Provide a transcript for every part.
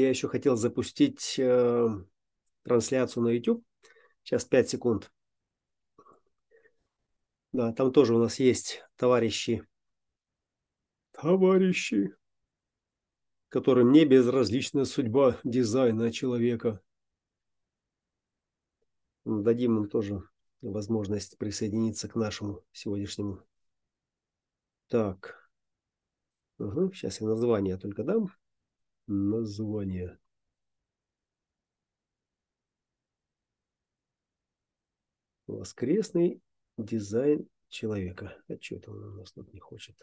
я еще хотел запустить э, трансляцию на YouTube. Сейчас 5 секунд. Да, там тоже у нас есть товарищи. Товарищи, которым не безразлична судьба дизайна человека. Дадим им тоже возможность присоединиться к нашему сегодняшнему. Так. Угу, сейчас я название только дам. Название. Воскресный дизайн человека. А что это он у нас тут не хочет?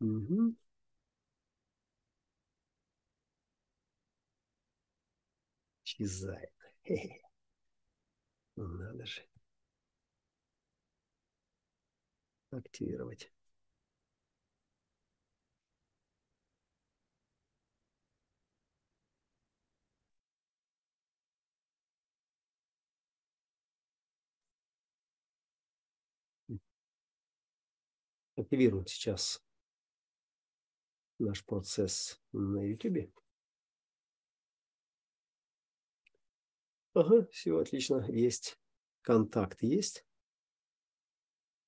Угу. Исчезает. Надо же. Активировать. Активируем сейчас наш процесс на YouTube. Ага, все отлично, есть. Контакт есть.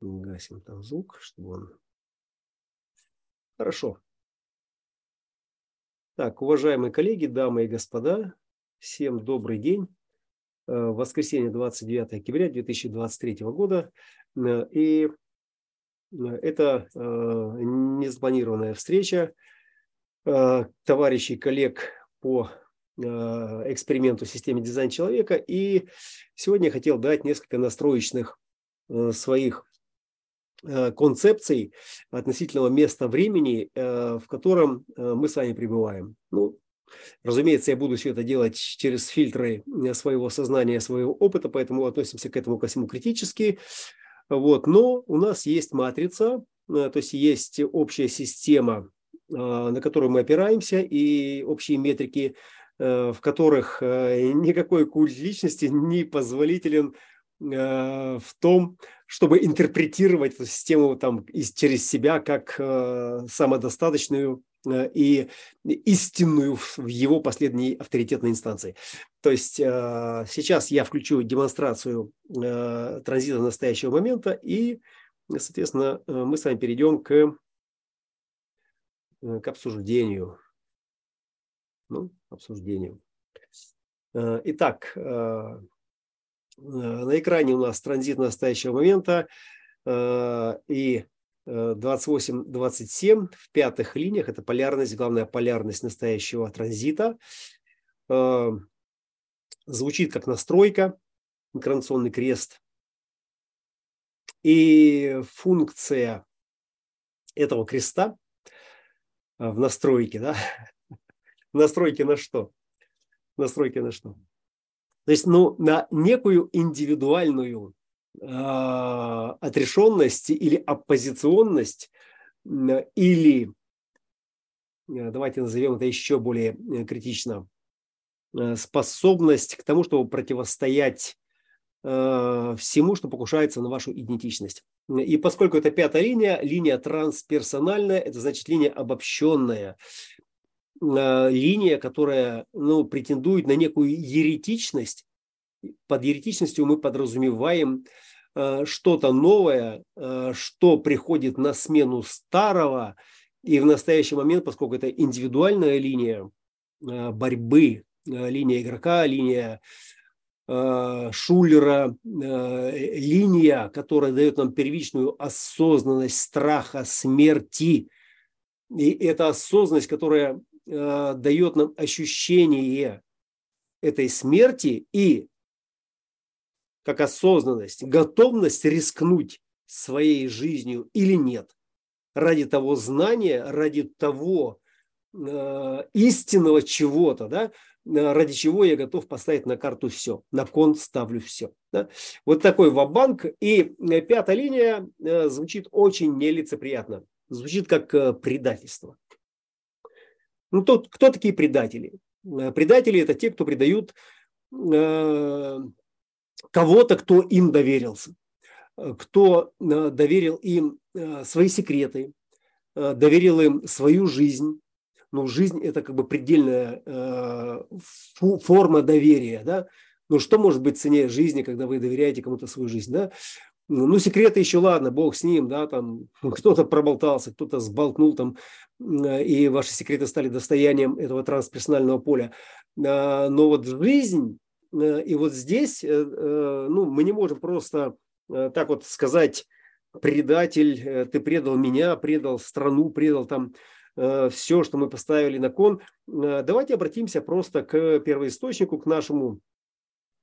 Гасим там звук, чтобы он... Хорошо. Так, уважаемые коллеги, дамы и господа, всем добрый день. Э, воскресенье, 29 октября 2023 года. Э, и это э, неспланированная встреча товарищей, коллег по эксперименту системы дизайн человека. И сегодня я хотел дать несколько настроечных своих концепций относительного места времени, в котором мы с вами пребываем. Ну, разумеется, я буду все это делать через фильтры своего сознания, своего опыта, поэтому относимся к этому ко всему критически. Вот. Но у нас есть матрица, э, то есть есть общая система, э, на которую мы опираемся, и общие метрики, э, в которых никакой культ личности не позволителен в том, чтобы интерпретировать эту систему там, через себя как самодостаточную и истинную в его последней авторитетной инстанции. То есть э, сейчас я включу демонстрацию э, транзита настоящего момента, и, соответственно, мы с вами перейдем к, к обсуждению. Ну, обсуждению. Итак, на экране у нас транзит настоящего момента, и 28-27 в пятых линиях. Это полярность, главная полярность настоящего транзита. Э, звучит как настройка, инкарнационный крест. И функция этого креста э, в настройке, да, настройки на что? Настройки на что? То есть, ну, на некую индивидуальную отрешенность или оппозиционность или, э, давайте назовем это еще более э, критично, э, способность к тому, чтобы противостоять всему, что покушается на вашу идентичность. И поскольку это пятая линия, линия трансперсональная, это значит линия обобщенная, линия, которая ну, претендует на некую еретичность, под еретичностью мы подразумеваем э, что-то новое, э, что приходит на смену старого. И в настоящий момент, поскольку это индивидуальная линия э, борьбы, линия игрока, линия Шулера, линия, которая дает нам первичную осознанность страха смерти. И это осознанность, которая дает нам ощущение этой смерти и как осознанность, готовность рискнуть своей жизнью или нет. Ради того знания, ради того э, истинного чего-то, да, э, ради чего я готов поставить на карту все, на кон ставлю все. Да? Вот такой вабанк. И э, пятая линия э, звучит очень нелицеприятно, звучит как э, предательство. Ну, тот, кто такие предатели? Э, предатели – это те, кто предают кого-то, кто им доверился, э, кто э, доверил им э, свои секреты, доверил им свою жизнь, ну, жизнь – это как бы предельная форма доверия, да. Ну, что может быть ценнее жизни, когда вы доверяете кому-то свою жизнь, да? Ну, секреты еще ладно, бог с ним, да, там кто-то проболтался, кто-то сболтнул там, и ваши секреты стали достоянием этого трансперсонального поля. Но вот жизнь, и вот здесь, э, э, ну, мы не можем просто так вот сказать, предатель, ты предал меня, предал страну, предал там все, что мы поставили на кон. Давайте обратимся просто к первоисточнику, к нашему,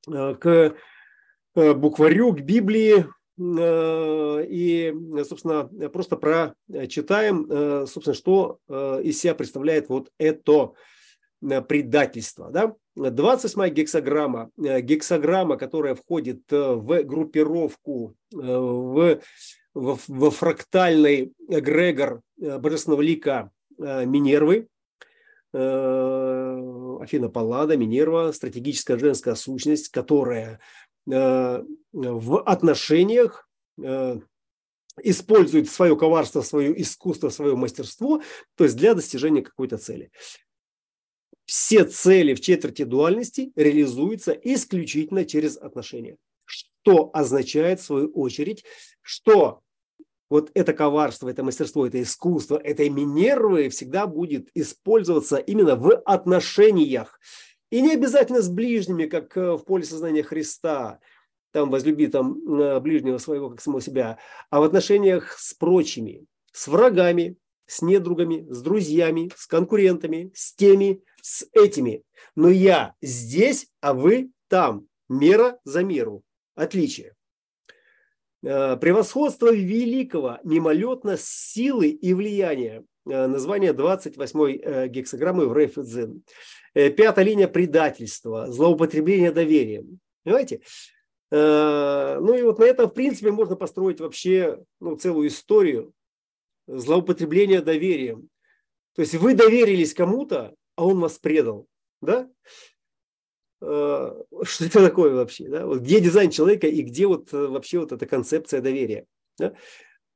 к букварю, к Библии, Э, и, собственно, просто прочитаем, э, собственно, что э, из себя представляет вот это предательство. Да? 28 гексограмма, гексограмма, которая входит в группировку, в, в, в фрактальный эгрегор божественного лика Минервы, Афина Паллада, Минерва, стратегическая женская сущность, которая Э, в отношениях э, использует свое коварство, свое искусство, свое мастерство, то есть для достижения какой-то цели. Все цели в четверти дуальности реализуются исключительно через отношения. Что означает, в свою очередь, что вот это коварство, это мастерство, это искусство, это Минервы всегда будет использоваться именно в отношениях. И не обязательно с ближними, как э, в поле сознания Христа, там возлюби там э, ближнего своего, как самого себя, а в отношениях с прочими, с врагами, с недругами, с друзьями, с конкурентами, с теми, с этими. Но я здесь, а вы там. Мера за меру. Отличие. Э, превосходство великого мимолетно силы и влияния. Название 28-й гексограммы в Рейфедзен. Э, пятая линия предательства, злоупотребление доверием. Понимаете? Э, ну и вот на этом, в принципе, можно построить вообще ну, целую историю злоупотребления доверием. То есть вы доверились кому-то, а он вас предал. Да? Э, что это такое вообще? Да? Вот где дизайн человека и где вот вообще вот эта концепция доверия? Да?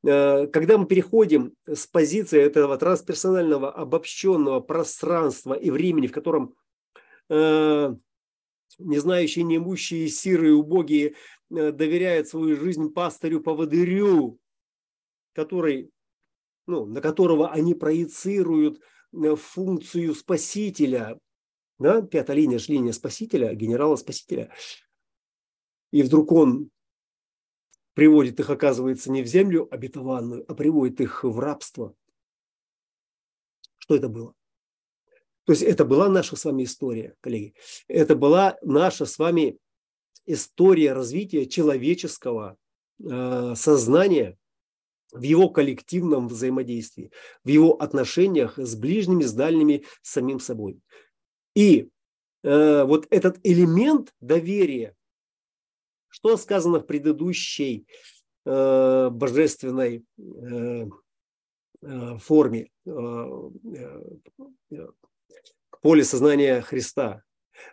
Э, когда мы переходим с позиции этого трансперсонального обобщенного пространства и времени, в котором э, не неимущие, сирые, убогие э, доверяют свою жизнь пастырю-поводырю, который, ну, на которого они проецируют функцию спасителя, да, пятая линия же линия спасителя, генерала-спасителя. И вдруг он приводит их, оказывается, не в землю обетованную, а приводит их в рабство. Что это было? То есть это была наша с вами история, коллеги. Это была наша с вами история развития человеческого э, сознания в его коллективном взаимодействии, в его отношениях с ближними, с дальними, с самим собой. И э, вот этот элемент доверия, что сказано в предыдущей э, божественной э, э, форме э, э, поле сознания Христа?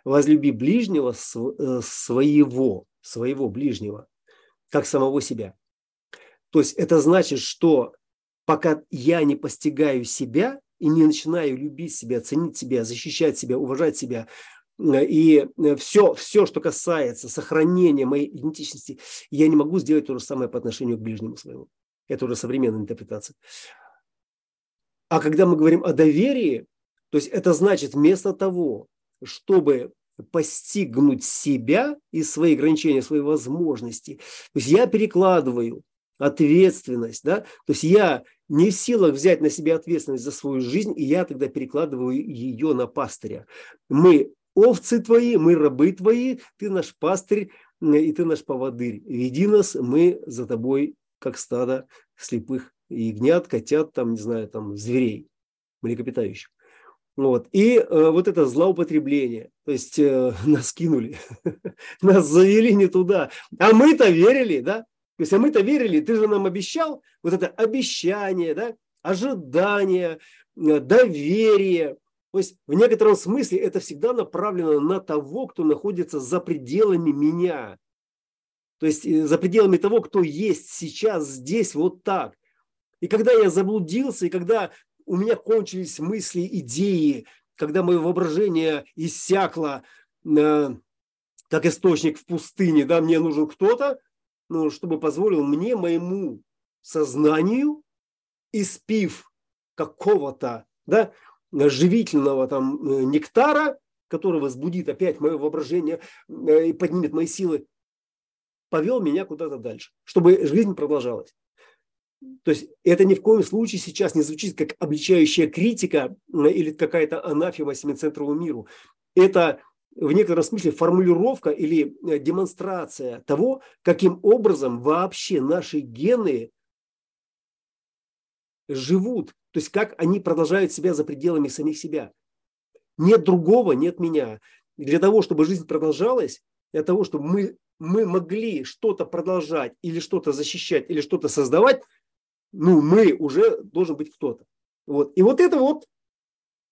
Возлюби ближнего э, своего, своего ближнего, как самого себя. То есть это значит, что пока я не постигаю себя и не начинаю любить себя, ценить себя, защищать себя, уважать себя, и все, все, что касается сохранения моей идентичности, я не могу сделать то же самое по отношению к ближнему своему. Это уже современная интерпретация. А когда мы говорим о доверии, то есть это значит вместо того, чтобы постигнуть себя и свои ограничения, свои возможности, то есть я перекладываю ответственность, да, то есть я не в силах взять на себя ответственность за свою жизнь, и я тогда перекладываю ее на пастыря. Мы овцы твои, мы рабы твои, ты наш пастырь и ты наш поводырь. Веди нас, мы за тобой, как стадо слепых ягнят, котят, там, не знаю, там, зверей, млекопитающих. Вот. И э, вот это злоупотребление, то есть э, нас кинули, нас завели не туда, а мы-то верили, да? То есть, а мы-то верили, ты же нам обещал, вот это обещание, да, ожидание, э, доверие, то есть в некотором смысле это всегда направлено на того, кто находится за пределами меня. То есть э, за пределами того, кто есть сейчас здесь вот так. И когда я заблудился, и когда у меня кончились мысли, идеи, когда мое воображение иссякло, э, как источник в пустыне, да, мне нужен кто-то, ну, чтобы позволил мне, моему сознанию, испив какого-то, да, живительного там э, нектара, который возбудит опять мое воображение э, и поднимет мои силы, повел меня куда-то дальше, чтобы жизнь продолжалась. То есть это ни в коем случае сейчас не звучит как обличающая критика или какая-то анафема семицентровому миру. Это в некотором смысле формулировка или э, демонстрация того, каким образом вообще наши гены живут, то есть как они продолжают себя за пределами самих себя. Нет другого, нет меня. для того, чтобы жизнь продолжалась, для того, чтобы мы, мы могли что-то продолжать или что-то защищать или что-то создавать, ну, мы уже должен быть кто-то. Вот. И вот это вот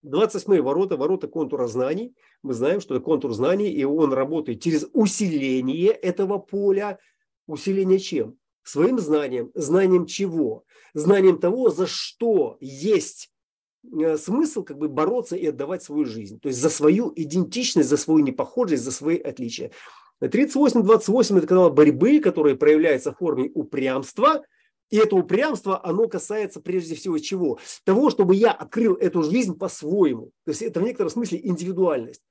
28 ворота, ворота контура знаний. Мы знаем, что это контур знаний, и он работает через усиление этого поля. Усиление чем? Своим знанием. Знанием чего? Знанием того, за что есть э, смысл как бы бороться и отдавать свою жизнь. То есть за свою идентичность, за свою непохожесть, за свои отличия. 38-28 это канал борьбы, который проявляется в форме упрямства – и это упрямство, оно касается прежде всего чего? Того, чтобы я открыл эту жизнь по-своему. То есть это в некотором смысле индивидуальность.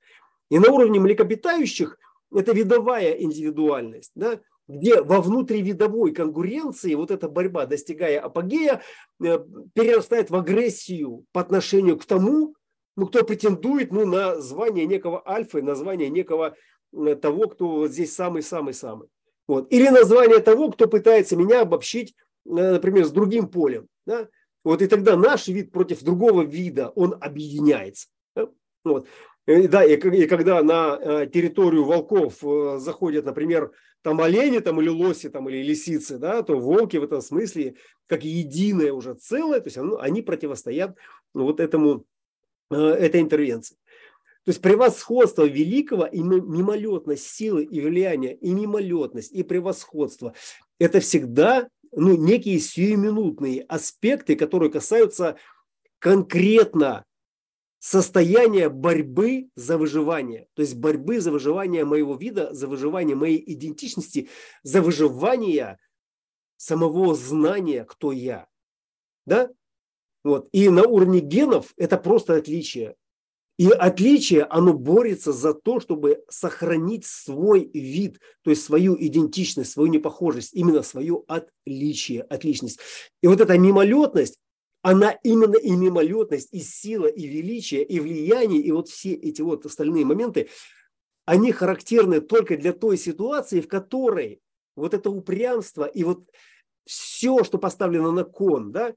И на уровне млекопитающих это видовая индивидуальность, да, где во внутривидовой конкуренции вот эта борьба, достигая апогея, э, перерастает в агрессию по отношению к тому, ну, кто претендует ну, на звание некого альфа, на звание некого э, того, кто здесь самый-самый-самый. Вот. Или название того, кто пытается меня обобщить например, с другим полем. Да? Вот и тогда наш вид против другого вида, он объединяется. Да? Вот. И, да, и, и когда на э, территорию волков э, заходят, например, там олени там, или лоси там, или лисицы, да, то волки в этом смысле как единое уже целое, то есть они противостоят ну, вот этому, этой интервенции. То есть превосходство великого и мимолетность силы и влияния, и мимолетность, и превосходство – это всегда ну, некие сиюминутные аспекты, которые касаются конкретно состояния борьбы за выживание. То есть борьбы за выживание моего вида, за выживание моей идентичности, за выживание самого знания, кто я. Да? Вот. И на уровне генов это просто отличие. И отличие, оно борется за то, чтобы сохранить свой вид, то есть свою идентичность, свою непохожесть, именно свое отличие, отличность. И вот эта мимолетность, она именно и мимолетность, и сила, и величие, и влияние, и вот все эти вот остальные моменты, они характерны только для той ситуации, в которой вот это упрямство и вот все, что поставлено на кон, да,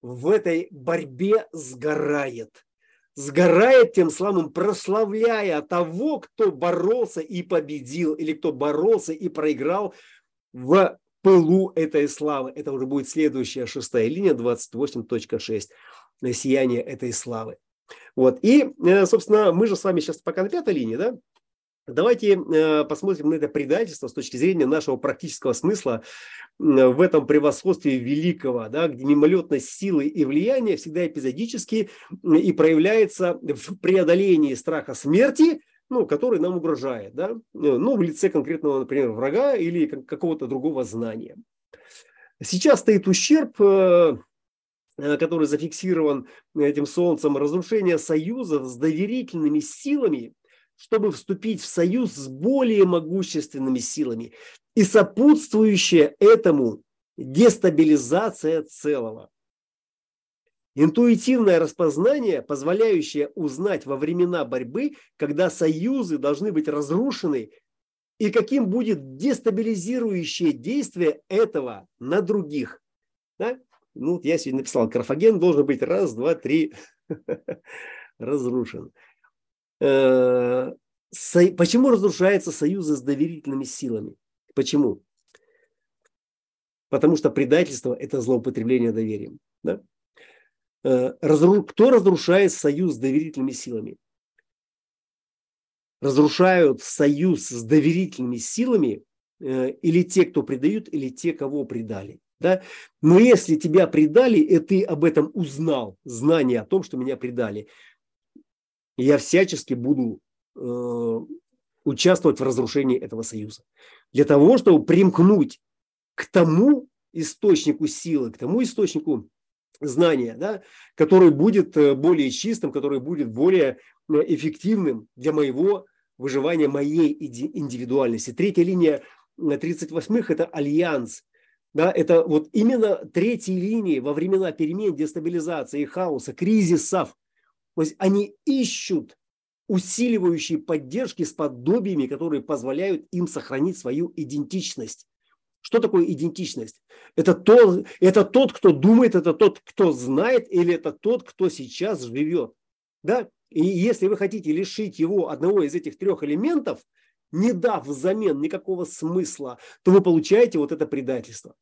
в этой борьбе сгорает – сгорает тем самым, прославляя того, кто боролся и победил, или кто боролся и проиграл в пылу этой славы. Это уже будет следующая шестая линия, 28.6, сияние этой славы. Вот. И, э, собственно, мы же с вами сейчас пока на пятой линии, да? Давайте э, посмотрим на это предательство с точки зрения нашего практического смысла в этом превосходстве великого, да, где мимолетность силы и влияния всегда эпизодически и проявляется в преодолении страха смерти, ну, который нам угрожает, да, ну, в лице конкретного, например, врага или какого-то другого знания. Сейчас стоит ущерб, э, который зафиксирован этим солнцем, разрушение союзов с доверительными силами – чтобы вступить в союз с более могущественными силами. И сопутствующая этому дестабилизация целого. Интуитивное распознание, позволяющее узнать во времена борьбы, когда союзы должны быть разрушены, и каким будет дестабилизирующее действие этого на других. Да? Ну, я сегодня написал, карфаген должен быть раз, два, три разрушен. Э, почему разрушаются союзы с доверительными силами? Почему? Потому что предательство – это злоупотребление доверием. Да? Э, кто разрушает союз с доверительными силами? Разрушают союз с доверительными силами э, или те, кто предают, или те, кого предали. Да? Но если тебя предали, и ты об этом узнал, знание о том, что меня предали, я всячески буду э, участвовать в разрушении этого союза. Для того, чтобы примкнуть к тому источнику силы, к тому источнику знания, да, который будет э, более чистым, который будет более э, эффективным для моего выживания, моей индивидуальности. Третья линия 38-х – это альянс. Да, это вот именно третьей линии во времена перемен, дестабилизации, хаоса, кризисов. То есть они ищут усиливающие поддержки с подобиями, которые позволяют им сохранить свою идентичность. Что такое идентичность? Это, то, это тот, кто думает, это тот, кто знает, или это тот, кто сейчас живет. Да? И если вы хотите лишить его одного из этих трех элементов, не дав взамен никакого смысла, то вы получаете вот это предательство.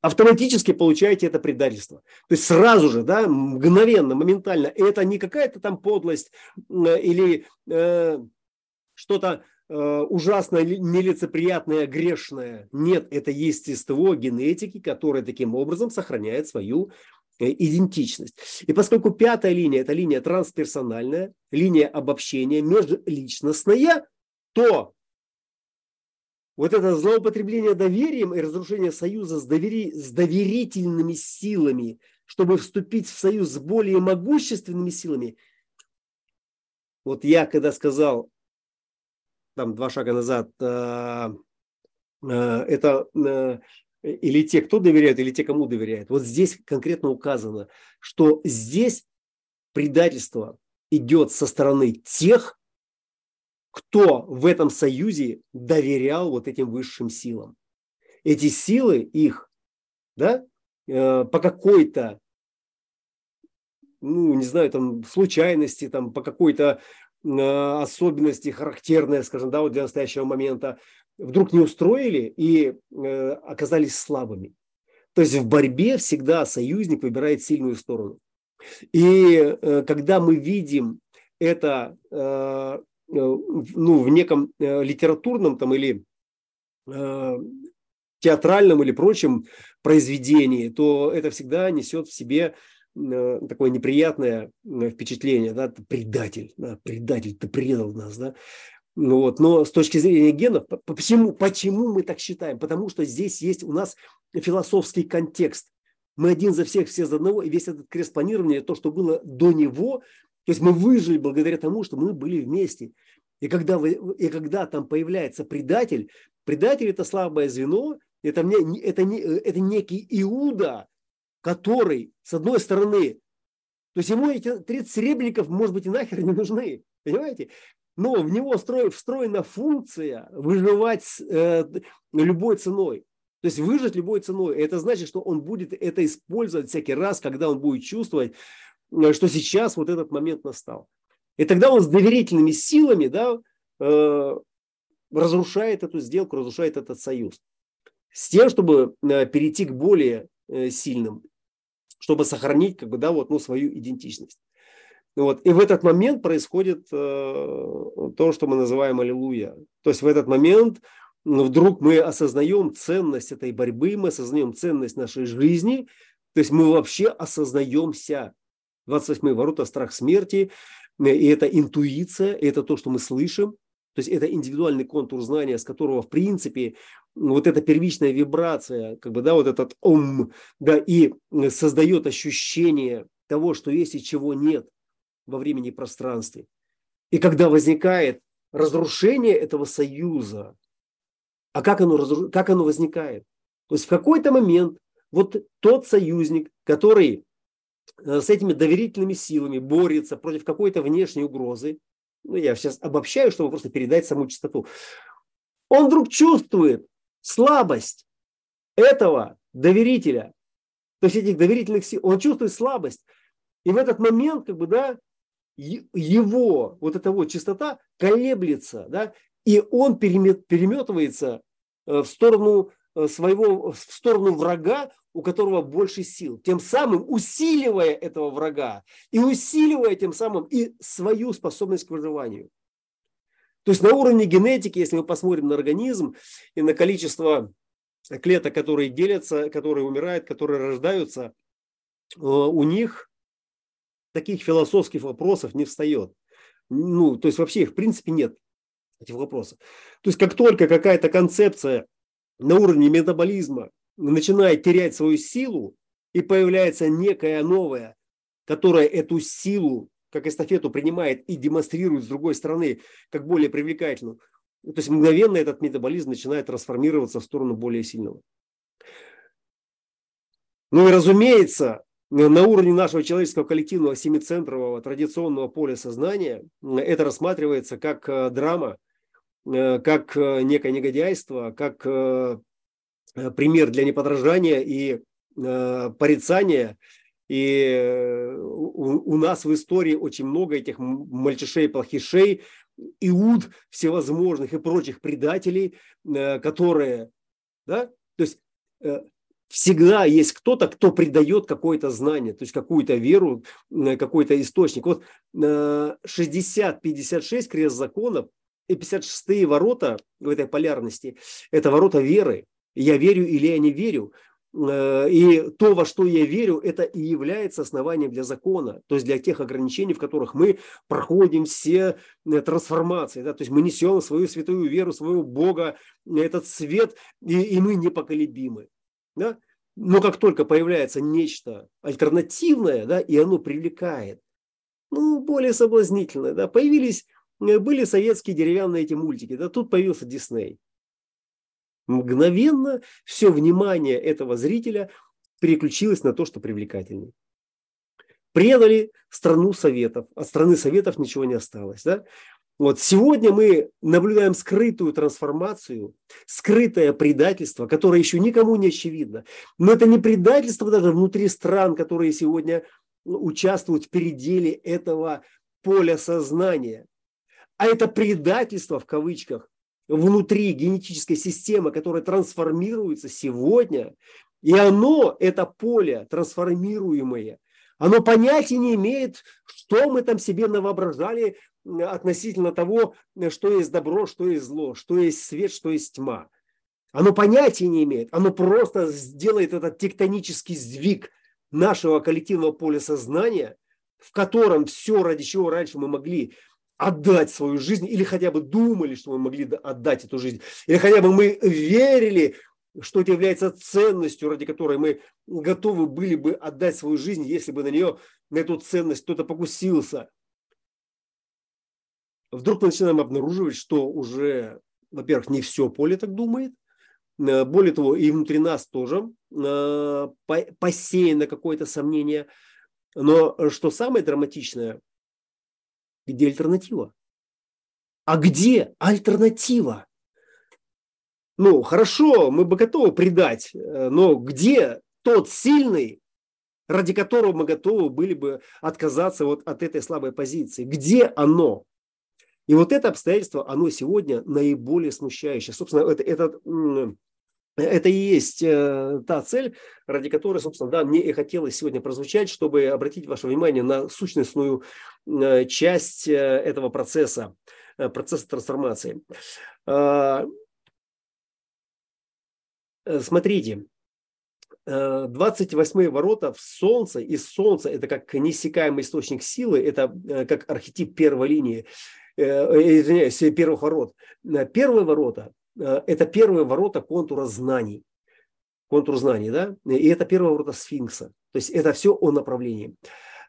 Автоматически получаете это предательство. То есть сразу же, да, мгновенно, моментально. И это не какая-то там подлость или э, что-то Э, ужасно нелицеприятное, грешное. Нет, это естество генетики, которое таким образом сохраняет свою э, идентичность. И поскольку пятая линия – это линия трансперсональная, линия обобщения, межличностная, то вот это злоупотребление доверием и разрушение союза с, довери, с доверительными силами, чтобы вступить в союз с более могущественными силами. Вот я когда сказал там два шага назад, э, э, это э, или те, кто доверяет, или те, кому доверяет. Вот здесь конкретно указано, что здесь предательство идет со стороны тех, кто в этом союзе доверял вот этим высшим силам. Эти силы их, да, по какой-то, ну, не знаю, там, случайности, там, по какой-то Э, особенности характерные, скажем, да, вот для настоящего момента, вдруг не устроили и э, оказались слабыми. То есть в борьбе всегда союзник выбирает сильную сторону. И э, когда мы видим это ну, в неком литературном там, или театральном или прочем произведении, то это всегда несет в себе Э, такое неприятное э, впечатление, да, ты предатель, да, предатель, ты предал нас, да. Ну вот, но с точки зрения генов, почему, почему мы так считаем? Потому что здесь есть у нас философский контекст. Мы один за всех, все за одного, и весь этот крест планирования, то, что было до него, то есть мы выжили благодаря тому, что мы были вместе. И когда, вы, и когда там появляется предатель, предатель – это слабое звено, это, не, это, не, это некий Иуда, который, с одной стороны, то есть ему эти 30 серебряников, может быть, и нахер не нужны, понимаете? Но в него встроена функция выживать э, любой ценой. То есть выжить любой ценой. Это значит, что он будет это использовать всякий раз, когда он будет чувствовать, что сейчас вот этот момент настал. И тогда он с доверительными силами да, э, разрушает эту сделку, разрушает этот союз. С тем, чтобы э, перейти к более э, сильным чтобы сохранить как бы, да, вот, ну, свою идентичность. Вот. И в этот момент происходит э, то, что мы называем аллилуйя. То есть в этот момент вдруг мы осознаем ценность этой борьбы, мы осознаем ценность нашей жизни, то есть мы вообще осознаемся. 28 ворота – страх смерти, и это интуиция, это то, что мы слышим, то есть это индивидуальный контур знания, с которого, в принципе, вот эта первичная вибрация, как бы, да, вот этот ом, да, и создает ощущение того, что есть и чего нет во времени и пространстве. И когда возникает разрушение этого союза, а как оно, как оно возникает? То есть в какой-то момент вот тот союзник, который э, с этими доверительными силами борется против какой-то внешней угрозы, ну, я сейчас обобщаю, чтобы просто передать саму частоту, он вдруг чувствует слабость этого доверителя, то есть этих доверительных сил, он чувствует слабость. И в этот момент, как бы, да, его вот эта вот частота колеблется, да, и он переметывается э, в сторону э, своего, в сторону врага, у которого больше сил, тем самым усиливая этого врага и усиливая тем самым и свою способность к выживанию. То есть на уровне генетики, если мы посмотрим на организм и на количество клеток, которые делятся, которые умирают, которые рождаются, э, у них таких философских вопросов не встает. Ну, то есть вообще их в принципе нет, этих вопросов. То есть как только какая-то концепция на уровне метаболизма начинает терять свою силу и появляется некая новая, которая эту силу как эстафету принимает и демонстрирует с другой стороны как более привлекательную, то есть мгновенно этот метаболизм начинает трансформироваться в сторону более сильного. Ну и разумеется, на уровне нашего человеческого коллективного семицентрового традиционного поля сознания это рассматривается как э, драма, как э, некое негодяйство, как пример для неподражания и порицания. И у, нас в истории очень много этих мальчишей, плохишей, иуд всевозможных и прочих предателей, которые, да, то есть всегда есть кто-то, кто придает какое-то знание, то есть какую-то веру, какой-то источник. Вот 60-56 крест законов и 56 ворота в этой полярности – это ворота веры. Я верю или я не верю. Э, и то, во что я верю, это и является основанием для закона, то есть для тех ограничений, в которых мы проходим все э, трансформации. Да? То есть мы несем свою святую веру, своего Бога, этот свет, и, и мы непоколебимы. Да? Но как только появляется нечто альтернативное, да, и оно привлекает, ну, более соблазнительное, да, появились, были советские деревянные эти мультики, да, тут появился Дисней. Мгновенно все внимание этого зрителя переключилось на то, что привлекательнее. Предали страну советов, от страны советов ничего не осталось. Да? Вот сегодня мы наблюдаем скрытую трансформацию, скрытое предательство, которое еще никому не очевидно. Но это не предательство даже внутри стран, которые сегодня участвуют в переделе этого поля сознания, а это предательство в кавычках внутри генетической системы, которая трансформируется сегодня, и оно, это поле трансформируемое, оно понятия не имеет, что мы там себе навоображали относительно того, что есть добро, что есть зло, что есть свет, что есть тьма. Оно понятия не имеет, оно просто сделает этот тектонический сдвиг нашего коллективного поля сознания, в котором все, ради чего раньше мы могли отдать свою жизнь, или хотя бы думали, что мы могли отдать эту жизнь, или хотя бы мы верили, что это является ценностью, ради которой мы готовы были бы отдать свою жизнь, если бы на нее, на эту ценность кто-то покусился – вдруг мы начинаем обнаруживать, что уже, во-первых, не все поле так думает, э, более того, и внутри нас тоже э, посеяно какое-то сомнение. Но что самое драматичное, где альтернатива? А где альтернатива? Ну, хорошо, мы бы готовы предать, э, но где тот сильный, ради которого мы готовы были бы отказаться вот от этой слабой позиции? Где оно? И вот это обстоятельство, оно сегодня наиболее смущающее. Собственно, это, это, это и есть э, та цель, ради которой, собственно, да, мне и хотелось сегодня прозвучать, чтобы обратить ваше внимание на сущностную э, часть э, этого процесса, процесса трансформации. А, смотрите, 28 ворота в Солнце, и Солнце это как неиссякаемый источник силы, это как архетип первой линии. Извиняюсь, первых ворот. Первые ворота это первые ворота контура знаний. Контур знаний, да? И это первые ворота сфинкса. То есть это все о направлении.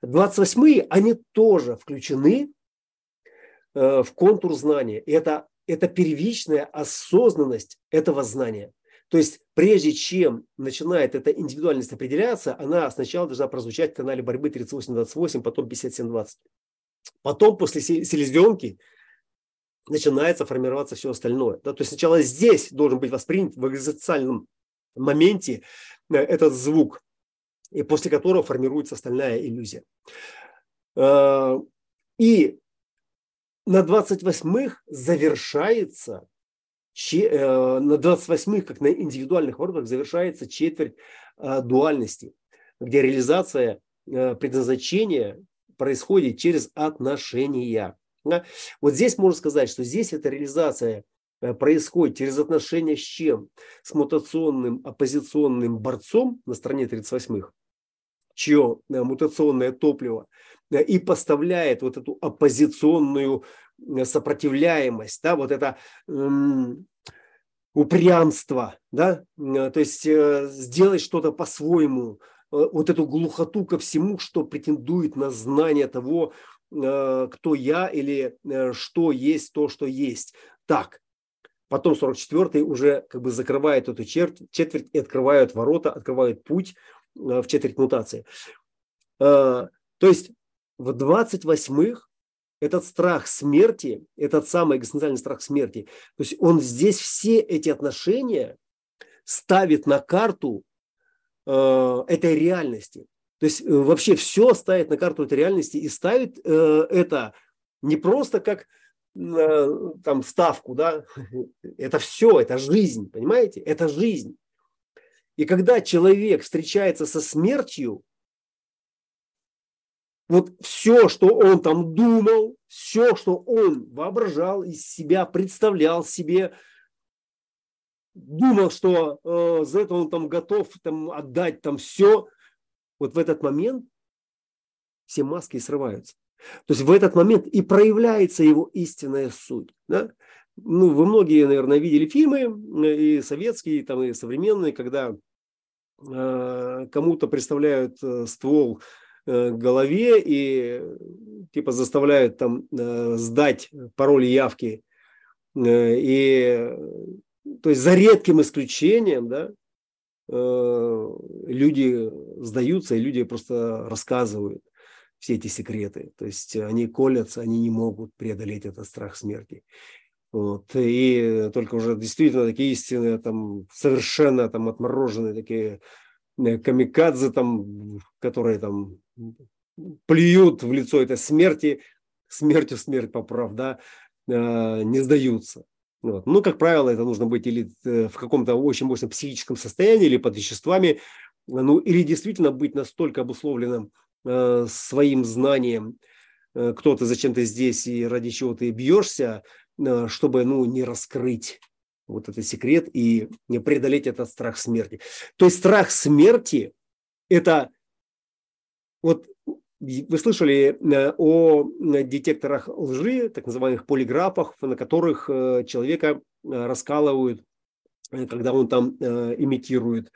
28-е, они тоже включены в контур знания. Это, это первичная осознанность этого знания. То есть прежде чем начинает эта индивидуальность определяться, она сначала должна прозвучать в канале борьбы 38-28, потом 57-20. Потом после селезенки начинается формироваться все остальное. Да? То есть сначала здесь должен быть воспринят в экзоциальном моменте э, этот звук, и после которого формируется остальная иллюзия. Э, и на 28-х завершается, э, на 28-х, как на индивидуальных воротах, завершается четверть дуальности, где реализация предназначения происходит через отношения. Да? Вот здесь можно сказать, что здесь это реализация э, происходит через отношения с чем? С мутационным оппозиционным борцом на стороне 38-х, чье э, мутационное топливо и поставляет вот эту оппозиционную сопротивляемость, да, вот это эм, упрямство, да, то есть э, сделать что-то по-своему, вот эту глухоту ко всему, что претендует на знание того, Э, кто я или э, что есть то, что есть. Так, потом 44-й уже как бы закрывает эту четверть, четверть и открывают ворота, открывают путь э, в четверть мутации. То есть в 28-х этот страх смерти, этот самый экзистенциальный страх смерти, то есть он здесь все эти отношения ставит на карту этой реальности. То есть э, вообще все ставит на карту этой реальности и ставит э, это не просто как э, там ставку, да, это все, это жизнь, понимаете, это жизнь. И когда человек встречается со смертью, вот все, что он там думал, все, что он воображал из себя, представлял себе, думал, что э, за это он там готов там, отдать там все – вот в этот момент все маски срываются. То есть в этот момент и проявляется его истинная суть. Да? Ну, вы многие, наверное, видели фильмы, э, и советские, и, там, и современные, когда э, кому-то представляют э, ствол э, голове и типа заставляют там э, сдать пароль явки. Э, и то есть за редким исключением, да, Э, люди сдаются, и люди просто рассказывают все эти секреты. То есть они колятся, они не могут преодолеть этот страх смерти. Вот. И только уже действительно такие истинные, там, совершенно там отмороженные такие э, камикадзе, там, которые там плюют в лицо этой смерти, смертью смерть поправ, да, э, не сдаются. Вот. Ну, как правило, это нужно быть или э, в каком-то очень мощном психическом состоянии, или под веществами, ну, или действительно быть настолько обусловленным э, своим знанием, э, кто ты, зачем ты здесь и ради чего ты бьешься, э, чтобы, ну, не раскрыть вот этот секрет и не преодолеть этот страх смерти. То есть страх смерти – это вот вы слышали э, о детекторах лжи, так называемых полиграфах, на которых э, человека э, раскалывают, когда он там имитирует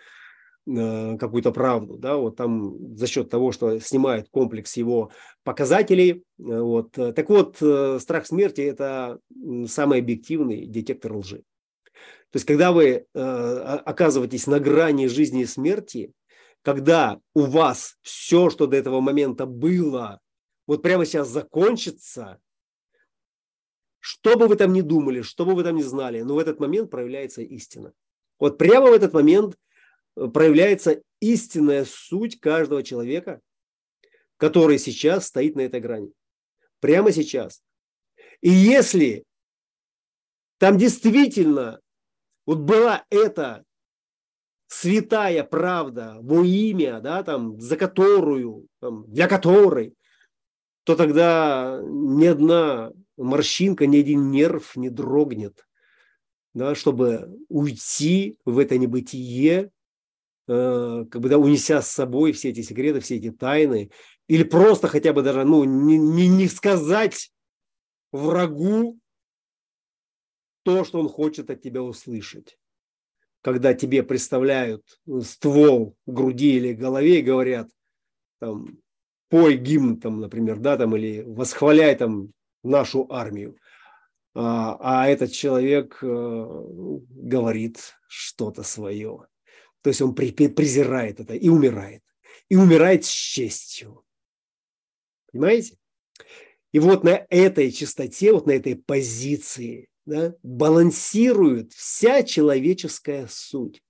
какую-то правду, да, вот там за счет того, что снимает комплекс его показателей. Вот. Так вот, страх смерти – это самый объективный детектор лжи. То есть, когда вы оказываетесь на грани жизни и смерти, когда у вас все, что до этого момента было, вот прямо сейчас закончится, что бы вы там ни думали, что бы вы там ни знали, но в этот момент проявляется истина. Вот прямо в этот момент э, проявляется истинная суть каждого человека, который сейчас стоит на этой грани. Прямо сейчас. И если там действительно вот была эта святая правда во имя, да, там, за которую, там, для которой, то тогда ни одна морщинка, ни один нерв не дрогнет, да, чтобы уйти в это небытие, э, как бы, да, унеся с собой все эти секреты, все эти тайны, или просто хотя бы даже, ну, не, не, не сказать врагу то, что он хочет от тебя услышать когда тебе представляют ствол груди или голове и говорят, там, пой гимн, там, например, да, там, или восхваляй там нашу армию. А, а этот человек э, говорит что-то свое. То есть он презирает это и умирает. И умирает с честью. Понимаете? И вот на этой чистоте, вот на этой позиции да, балансирует вся человеческая суть.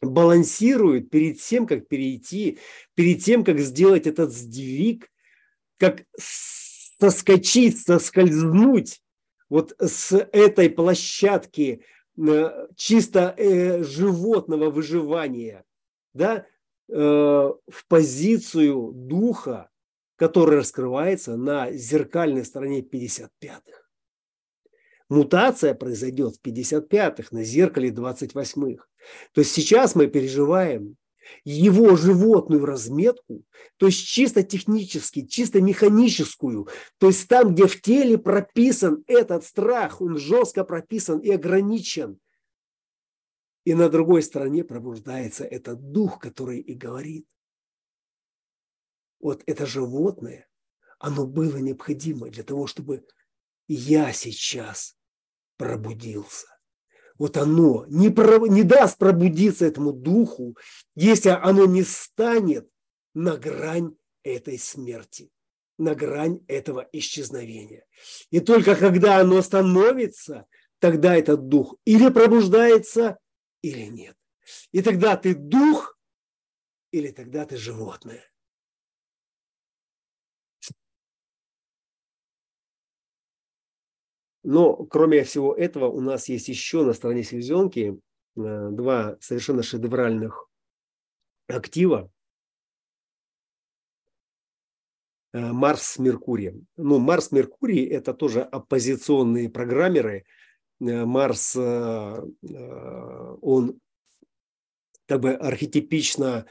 Балансирует перед тем, как перейти, перед тем, как сделать этот сдвиг, как соскочить, соскользнуть вот с этой площадки э, чисто э, животного выживания, да, э, в позицию духа, который раскрывается на зеркальной стороне 55-х. Мутация произойдет в 55-х, на зеркале 28-х. То есть сейчас мы переживаем его животную разметку, то есть чисто технически, чисто механическую, то есть там, где в теле прописан этот страх, он жестко прописан и ограничен. И на другой стороне пробуждается этот дух, который и говорит. Вот это животное, оно было необходимо для того, чтобы я сейчас пробудился вот оно не, про, не даст пробудиться этому духу, если оно не станет на грань этой смерти, на грань этого исчезновения. И только когда оно становится, тогда этот дух или пробуждается, или нет. И тогда ты дух, или тогда ты животное. Но кроме всего этого у нас есть еще на стороне селезенки э, два совершенно шедевральных актива. Э, Марс с Меркурием. Ну, Марс Меркурий – это тоже оппозиционные программеры. Э, Марс, он как бы архетипично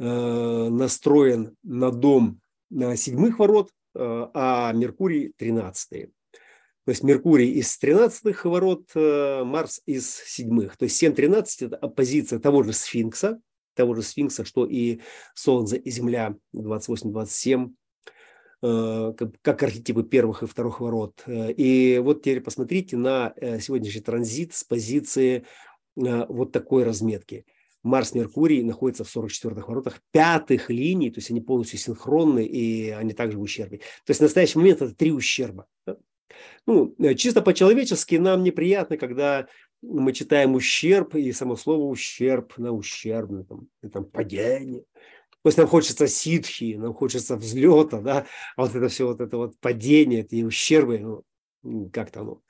настроен на дом седьмых ворот, а Меркурий – тринадцатые. То есть Меркурий из 13 ворот, э, Марс из седьмых. То есть 7-13 – это оппозиция того же сфинкса, того же сфинкса, что и Солнце и Земля 28-27, э, как архетипы первых и вторых ворот. И вот теперь посмотрите на э, сегодняшний транзит с позиции вот такой разметки. Марс, Меркурий находятся в 44-х воротах пятых линий, то есть они полностью синхронны и они также в ущербе. То есть в настоящий момент это три ущерба. Ну, э, чисто по-человечески нам неприятно, когда мы читаем ущерб, и само слово ущерб на ущербное, там, там падение. То есть нам хочется ситхи, нам хочется взлета, да, а вот это все, вот это вот падение, эти ущербы, ну, как-то оно.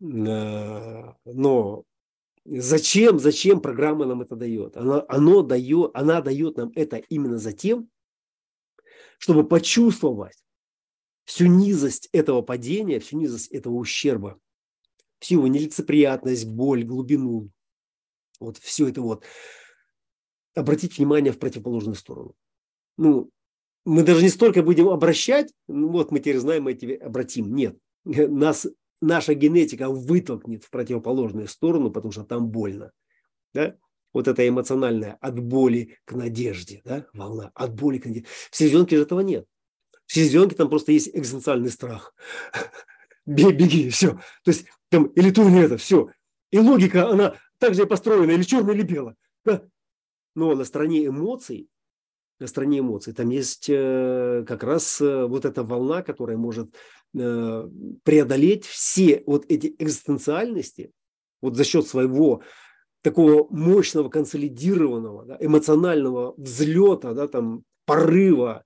Э, но зачем, зачем программа нам это дает? Она, оно дает, она дает нам это именно за тем, чтобы почувствовать, всю низость этого падения, всю низость этого ущерба, всю его нелицеприятность, боль, глубину, вот все это вот, обратить внимание в противоположную сторону. Ну, мы даже не столько будем обращать, ну вот мы теперь знаем, мы эти обратим. Нет, нас наша генетика вытолкнет в противоположную сторону, потому что там больно. Да? Вот это эмоциональная от боли к надежде, да? волна, от боли к надежде. В селезенке же этого нет. В селезенке там просто есть экзистенциальный страх. Беги, все. То есть там или то, или это, все. И логика, она также построена, или черное, или белое. Но на стороне эмоций, на стороне эмоций, там есть э, как раз э, вот эта волна, которая может э, преодолеть все вот эти экзистенциальности вот за счет своего такого мощного, консолидированного, да, эмоционального взлета, да, там, порыва,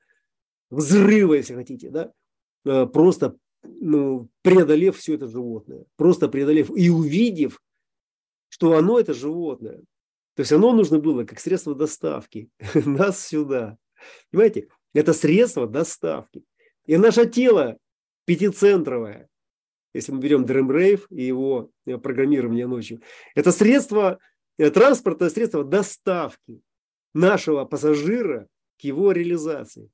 взрыва, если хотите, да, э, просто ну, преодолев все это животное, просто преодолев и увидев, что оно это животное. То есть оно нужно было как средство доставки нас сюда. Понимаете, это средство доставки. И наше тело пятицентровое, если мы берем Dream и его э, программирование ночью, это средство, э, транспортное средство доставки нашего пассажира к его реализации.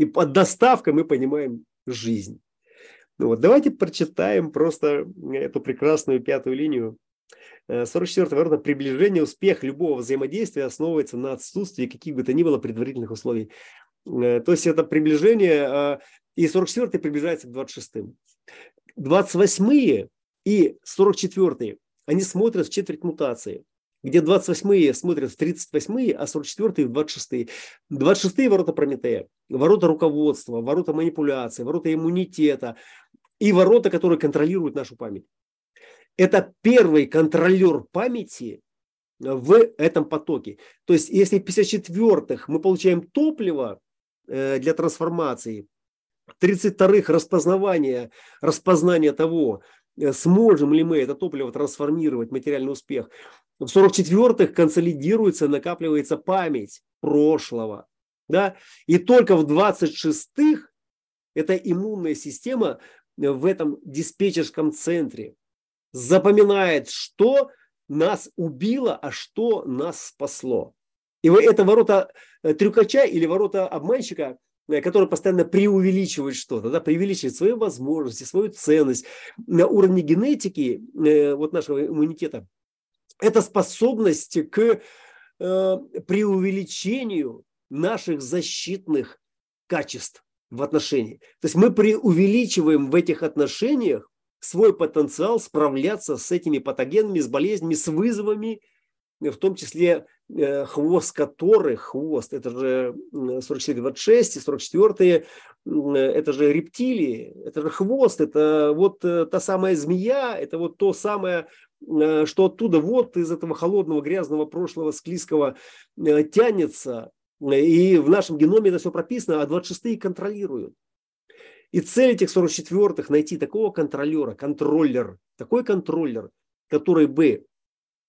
И под доставкой мы понимаем жизнь. Ну вот, давайте прочитаем просто эту прекрасную пятую линию. 44 э, ворот приближение, успех любого взаимодействия основывается на отсутствии каких бы то ни было предварительных условий. Э, то есть это приближение, э, и 44 приближается к 26-м. 28 и 44 они смотрят в четверть мутации где 28-е смотрят в 38-е, а 44-е в 26-е. 26-е ворота Прометея, ворота руководства, ворота манипуляции, ворота иммунитета и ворота, которые контролируют нашу память. Это первый контролер памяти в этом потоке. То есть, если в 54-х мы получаем топливо э, для трансформации, 32-х распознавание, распознание того, э, сможем ли мы это топливо трансформировать в материальный успех. В 44-х консолидируется, накапливается память прошлого. Да? И только в 26-х эта иммунная система в этом диспетчерском центре запоминает, что нас убило, а что нас спасло. И это ворота э, трюкача или ворота обманщика, э, который постоянно преувеличивает что-то, да, преувеличивает свои возможности, свою ценность. На уровне генетики э, вот нашего иммунитета это способность к преувеличению наших защитных качеств в отношении. То есть мы преувеличиваем в этих отношениях свой потенциал справляться с этими патогенами, с болезнями, с вызовами, в том числе э, хвост которых, хвост, это же 4426 и 44 это же рептилии, это же хвост, это вот э, та самая змея, это вот то самое, э, что оттуда вот из этого холодного, грязного прошлого, склизкого тянется, и в нашем геноме это все прописано, а 26-е контролируют. И цель этих 44-х найти такого контролера, контроллер, такой контроллер, который бы,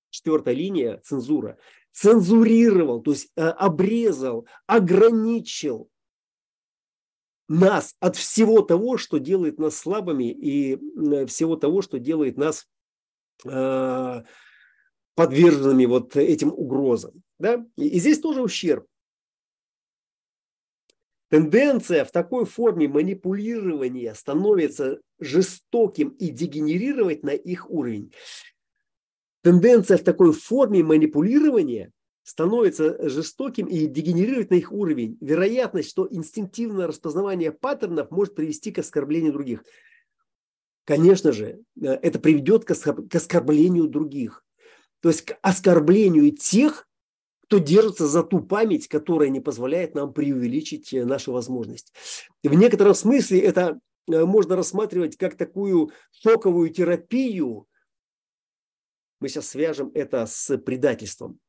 четвертая линия, цензура, цензурировал, то есть э, обрезал, ограничил нас от всего того, что делает нас слабыми и всего того, что делает нас э, подверженными вот этим угрозам. Да? И здесь тоже ущерб. Тенденция в такой форме манипулирования становится жестоким и дегенерировать на их уровень. Тенденция в такой форме манипулирования становится жестоким и дегенерировать на их уровень. Вероятность, что инстинктивное распознавание паттернов может привести к оскорблению других. Конечно же, э, это приведет к оскорблению других. То есть к оскорблению тех, кто держится за ту память, которая не позволяет нам преувеличить э, наши возможности. В некотором смысле это э, можно рассматривать как такую шоковую терапию. Мы сейчас свяжем это с предательством.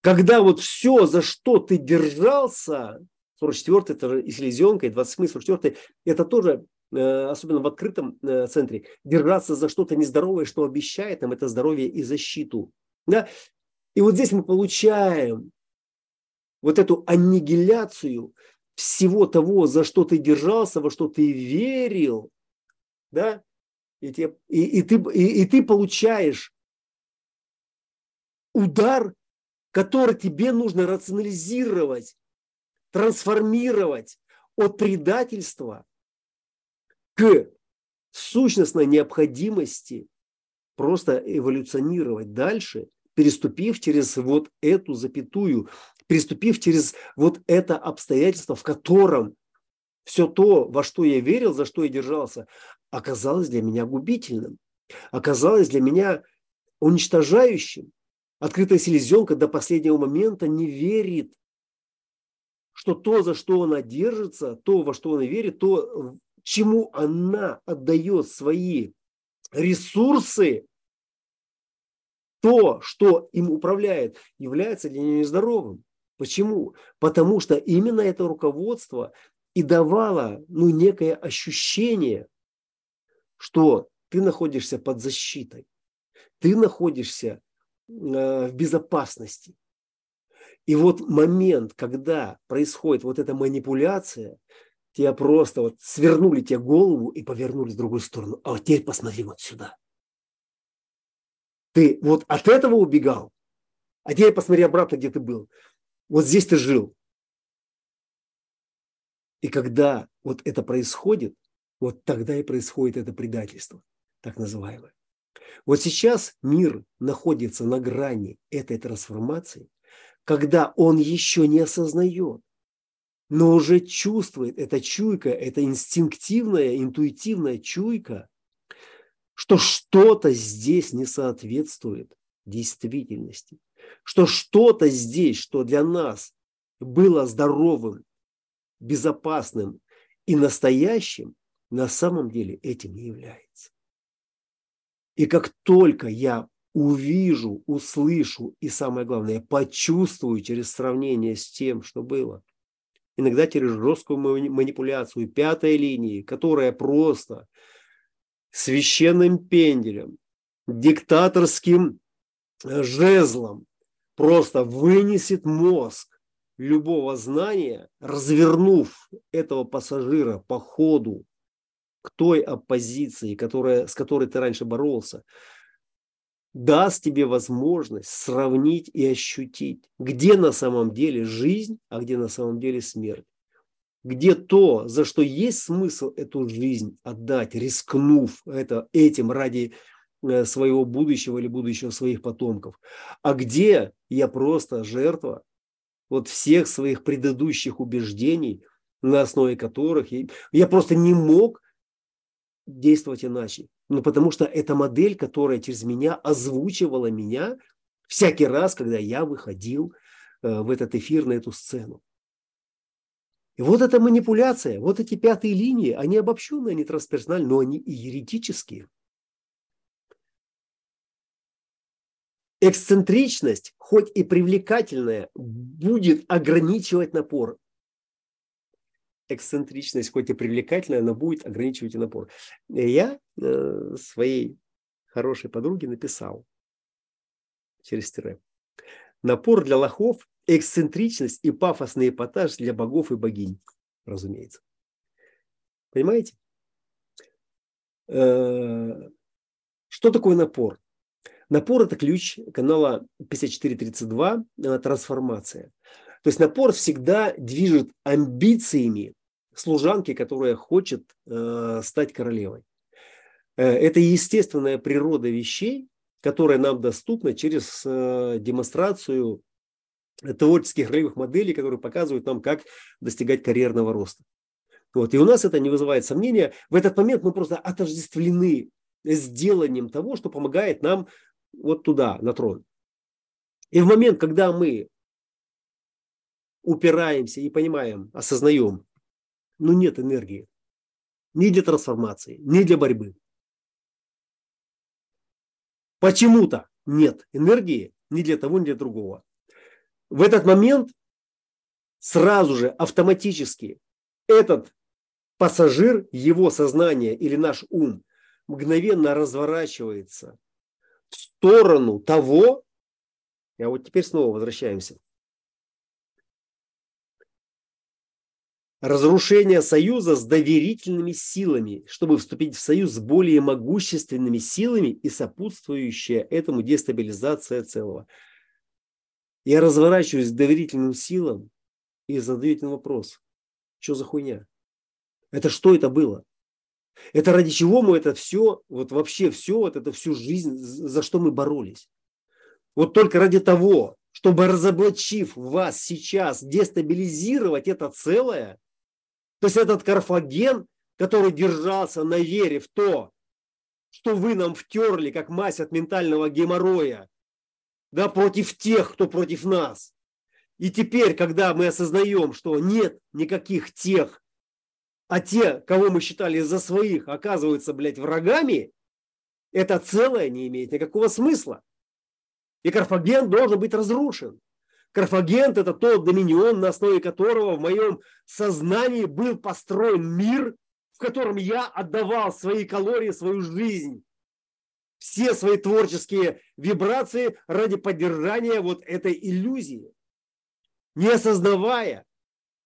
Когда вот все, за что ты держался, 44 это же и селезенка, и 27 44 это тоже особенно в открытом центре, держаться за что-то нездоровое, что обещает нам это здоровье и защиту. Да? И вот здесь мы получаем вот эту аннигиляцию всего того, за что ты держался, во что ты верил, да, и, тебе, и, и, ты, и, и ты получаешь удар, который тебе нужно рационализировать, трансформировать от предательства к сущностной необходимости просто эволюционировать дальше переступив через вот эту запятую, переступив через вот это обстоятельство, в котором все то, во что я верил, за что я держался, оказалось для меня губительным, оказалось для меня уничтожающим. Открытая селезенка до последнего момента не верит, что то, за что она держится, то, во что она верит, то, чему она отдает свои ресурсы, то, что им управляет, является для нее нездоровым. Почему? Потому что именно это руководство и давало ну, некое ощущение, что ты находишься под защитой, ты находишься э, в безопасности. И вот момент, когда происходит вот эта манипуляция, тебя просто вот свернули тебе голову и повернули в другую сторону. А вот теперь посмотри вот сюда. Ты вот от этого убегал, а теперь посмотри обратно, где ты был. Вот здесь ты жил. И когда вот это происходит, вот тогда и происходит это предательство, так называемое. Вот сейчас мир находится на грани этой трансформации, когда он еще не осознает, но уже чувствует, эта чуйка, эта инстинктивная, интуитивная чуйка, что что-то здесь не соответствует действительности, что что-то здесь, что для нас было здоровым, безопасным и настоящим, на самом деле этим не является. И как только я увижу, услышу и самое главное, почувствую через сравнение с тем, что было, иногда через жесткую манипуляцию пятой линии, которая просто священным пенделем, диктаторским э, жезлом просто вынесет мозг любого знания, развернув этого пассажира по ходу к той оппозиции, которая, с которой ты раньше боролся, даст тебе возможность сравнить и ощутить, где на самом деле жизнь, а где на самом деле смерть. Где то, за что есть смысл эту жизнь отдать, рискнув это, этим ради э, своего будущего или будущего своих потомков. А где я просто жертва вот всех своих предыдущих убеждений, на основе которых я, я просто не мог действовать иначе. Ну, потому что это модель, которая через меня озвучивала меня всякий раз, когда я выходил э, в этот эфир, на эту сцену. И вот эта манипуляция, вот эти пятые линии, они обобщенные, они трансперсональные, но они и еретические. Эксцентричность, хоть и привлекательная, будет ограничивать напор эксцентричность, хоть и привлекательная, она будет ограничивать и напор. Я э, своей хорошей подруге написал через тире. Напор для лохов, эксцентричность и пафосный эпатаж для богов и богинь, разумеется. Понимаете? Э, что такое напор? Напор – это ключ канала 5432 э, «Трансформация». То есть напор всегда движет амбициями служанки, которая хочет э, стать королевой. Э, это естественная природа вещей, которая нам доступна через э, демонстрацию творческих ролевых моделей, которые показывают нам, как достигать карьерного роста. Вот. И у нас это не вызывает сомнения. В этот момент мы просто отождествлены с деланием того, что помогает нам вот туда, на трон. И в момент, когда мы упираемся и понимаем, осознаем, ну, нет энергии ни для трансформации, ни для борьбы. Почему-то нет энергии ни для того, ни для другого. В этот момент сразу же автоматически этот пассажир, его сознание или наш ум мгновенно разворачивается в сторону того, а вот теперь снова возвращаемся разрушение союза с доверительными силами, чтобы вступить в союз с более могущественными силами и сопутствующая этому дестабилизация целого. Я разворачиваюсь к доверительным силам и задаю один вопрос. Что за хуйня? Это что это было? Это ради чего мы это все, вот вообще все, вот это всю жизнь, за что мы боролись? Вот только ради того, чтобы разоблачив вас сейчас, дестабилизировать это целое, то есть этот Карфаген, который держался на вере в то, что вы нам втерли, как мазь от ментального геморроя, да, против тех, кто против нас. И теперь, когда мы осознаем, что нет никаких тех, а те, кого мы считали за своих, оказываются, блядь, врагами, это целое не имеет никакого смысла. И Карфаген должен быть разрушен. Карфагент – это тот доминион, на основе которого в моем сознании был построен мир, в котором я отдавал свои калории, свою жизнь, все свои творческие вибрации ради поддержания вот этой иллюзии. Не осознавая,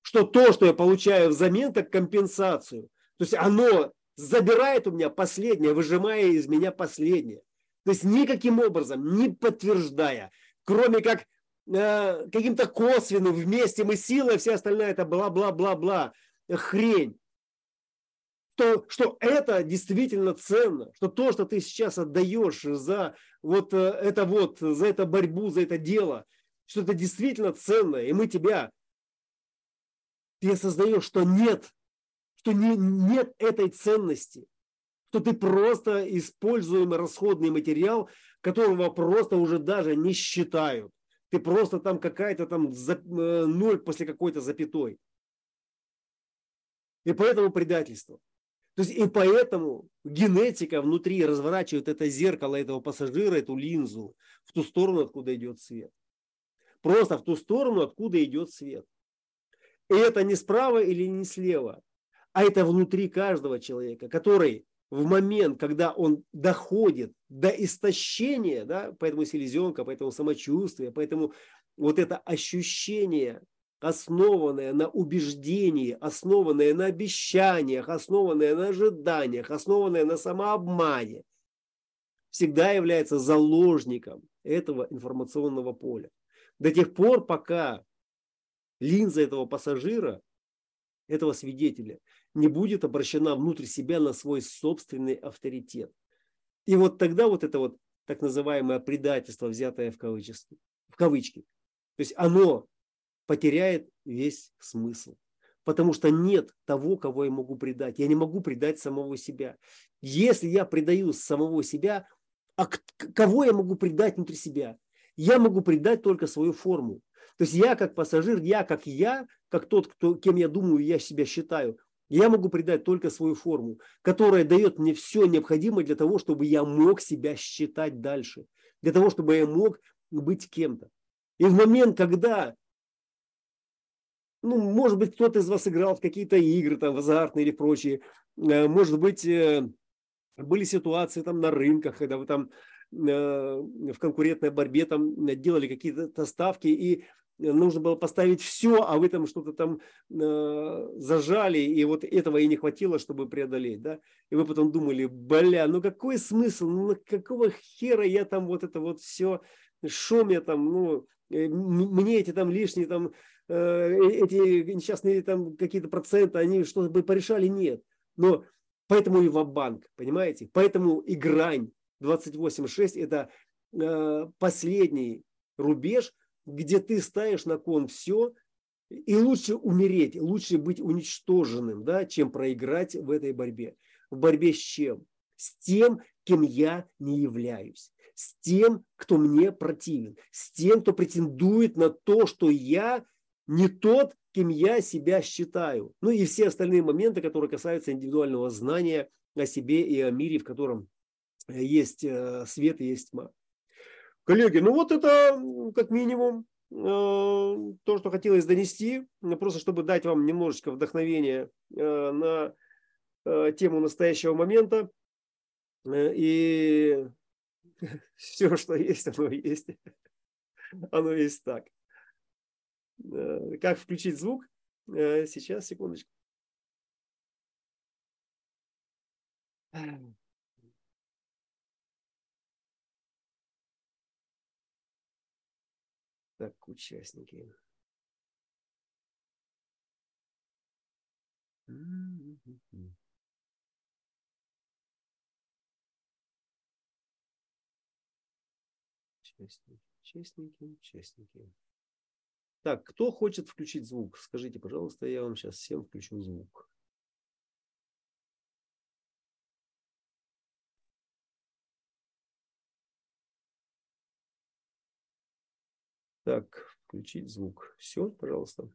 что то, что я получаю взамен как компенсацию, то есть оно забирает у меня последнее, выжимая из меня последнее. То есть никаким образом, не подтверждая, кроме как Э, каким-то косвенным, вместе мы сила, и все остальное это бла-бла-бла-бла, хрень. То, что это действительно ценно, что то, что ты сейчас отдаешь за вот э, это вот, за эту борьбу, за это дело, что это действительно ценно, и мы тебя, ты осознаешь, что нет, что не, нет этой ценности, что ты просто используемый расходный материал, которого просто уже даже не считают ты просто там какая-то там за, э, ноль после какой-то запятой. И поэтому предательство. То есть и поэтому генетика внутри разворачивает это зеркало этого пассажира, эту линзу в ту сторону, откуда идет свет. Просто в ту сторону, откуда идет свет. И это не справа или не слева, а это внутри каждого человека, который в момент, когда он доходит до истощения, да, поэтому селезенка, поэтому самочувствие, поэтому вот это ощущение основанное на убеждении, основанное на обещаниях, основанное на ожиданиях, основанное на самообмане, всегда является заложником этого информационного поля. До тех пор, пока линза этого пассажира, этого свидетеля, не будет обращена внутрь себя на свой собственный авторитет. И вот тогда вот это вот так называемое предательство, взятое в, кавычество, в кавычки, то есть оно потеряет весь смысл. Потому что нет того, кого я могу предать. Я не могу предать самого себя. Если я предаю самого себя, а кого я могу предать внутри себя? Я могу предать только свою форму. То есть я как пассажир, я как я, как тот, кто, кем я думаю, я себя считаю, я могу предать только свою форму, которая дает мне все необходимое для того, чтобы я мог себя считать дальше, для того, чтобы я мог быть кем-то. И в момент, когда, ну, может быть, кто-то из вас играл в какие-то игры, там, в азартные или прочие, э, может быть, э, были ситуации там на рынках, когда вы там э, в конкурентной борьбе там делали какие-то ставки, и нужно было поставить все, а вы там что-то там э, зажали, и вот этого и не хватило, чтобы преодолеть, да, и вы потом думали, бля, ну какой смысл, ну какого хера я там вот это вот все, что мне там, ну, э, мне эти там лишние там, э, эти несчастные там какие-то проценты, они что-то бы порешали, нет, но поэтому и в банк понимаете, поэтому и грань 28.6 это э, последний рубеж, где ты ставишь на кон все, и лучше умереть, лучше быть уничтоженным, да, чем проиграть в этой борьбе. В борьбе с чем? С тем, кем я не являюсь. С тем, кто мне противен. С тем, кто претендует на то, что я не тот, кем я себя считаю. Ну и все остальные моменты, которые касаются индивидуального знания о себе и о мире, в котором есть э, свет и есть тьма. Коллеги, ну вот это как минимум э, то, что хотелось донести, просто чтобы дать вам немножечко вдохновения э, на э, тему настоящего момента. И все, что есть, оно есть. Оно есть так. Как включить звук? Сейчас, секундочку. Так, участники. Участники, участники. Так, кто хочет включить звук? Скажите, пожалуйста, я вам сейчас всем включу звук. Так, включить звук. Все, пожалуйста.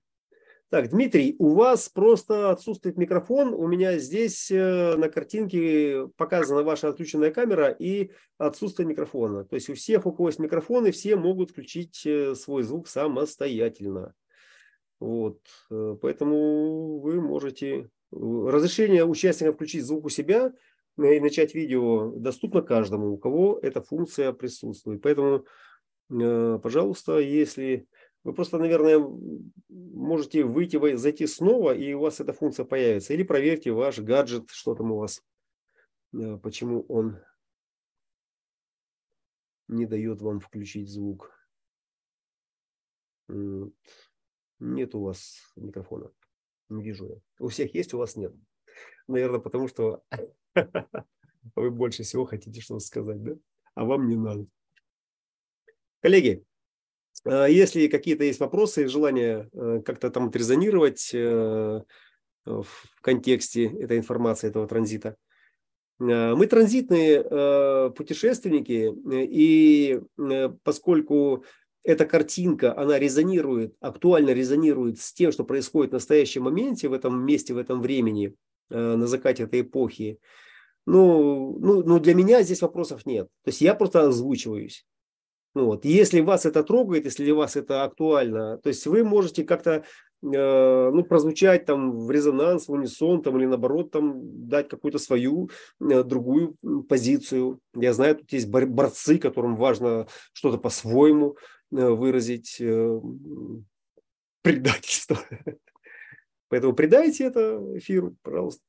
Так, Дмитрий, у вас просто отсутствует микрофон. У меня здесь э, на картинке показана ваша отключенная камера и отсутствие микрофона. То есть у всех, у кого есть микрофоны, все могут включить э, свой звук самостоятельно. Вот. Э, поэтому вы можете... Разрешение участника включить звук у себя и начать видео доступно каждому, у кого эта функция присутствует. Поэтому пожалуйста, если вы просто, наверное, можете выйти, зайти снова, и у вас эта функция появится. Или проверьте ваш гаджет, что там у вас, э, почему он не дает вам включить звук. Нет у вас микрофона. Не вижу я. У всех есть, у вас нет. Наверное, потому что вы больше всего хотите что-то сказать, да? А вам не надо. Коллеги, э, если какие-то есть вопросы, желание э, как-то там отрезонировать э, в контексте этой информации, этого транзита, мы транзитные путешественники, и поскольку эта картинка, она резонирует, актуально резонирует с тем, что происходит в настоящем моменте, в этом месте, в этом времени, на закате этой эпохи, ну, ну, ну для меня здесь вопросов нет. То есть я просто озвучиваюсь. Ну вот. Если вас это трогает, если вас это актуально, то есть вы можете как-то э, ну, прозвучать там в резонанс, в унисон, там, или наоборот, там, дать какую-то свою э, другую позицию. Я знаю, тут есть борцы, которым важно что-то по-своему э, выразить. предательство. Поэтому предайте это эфиру, пожалуйста.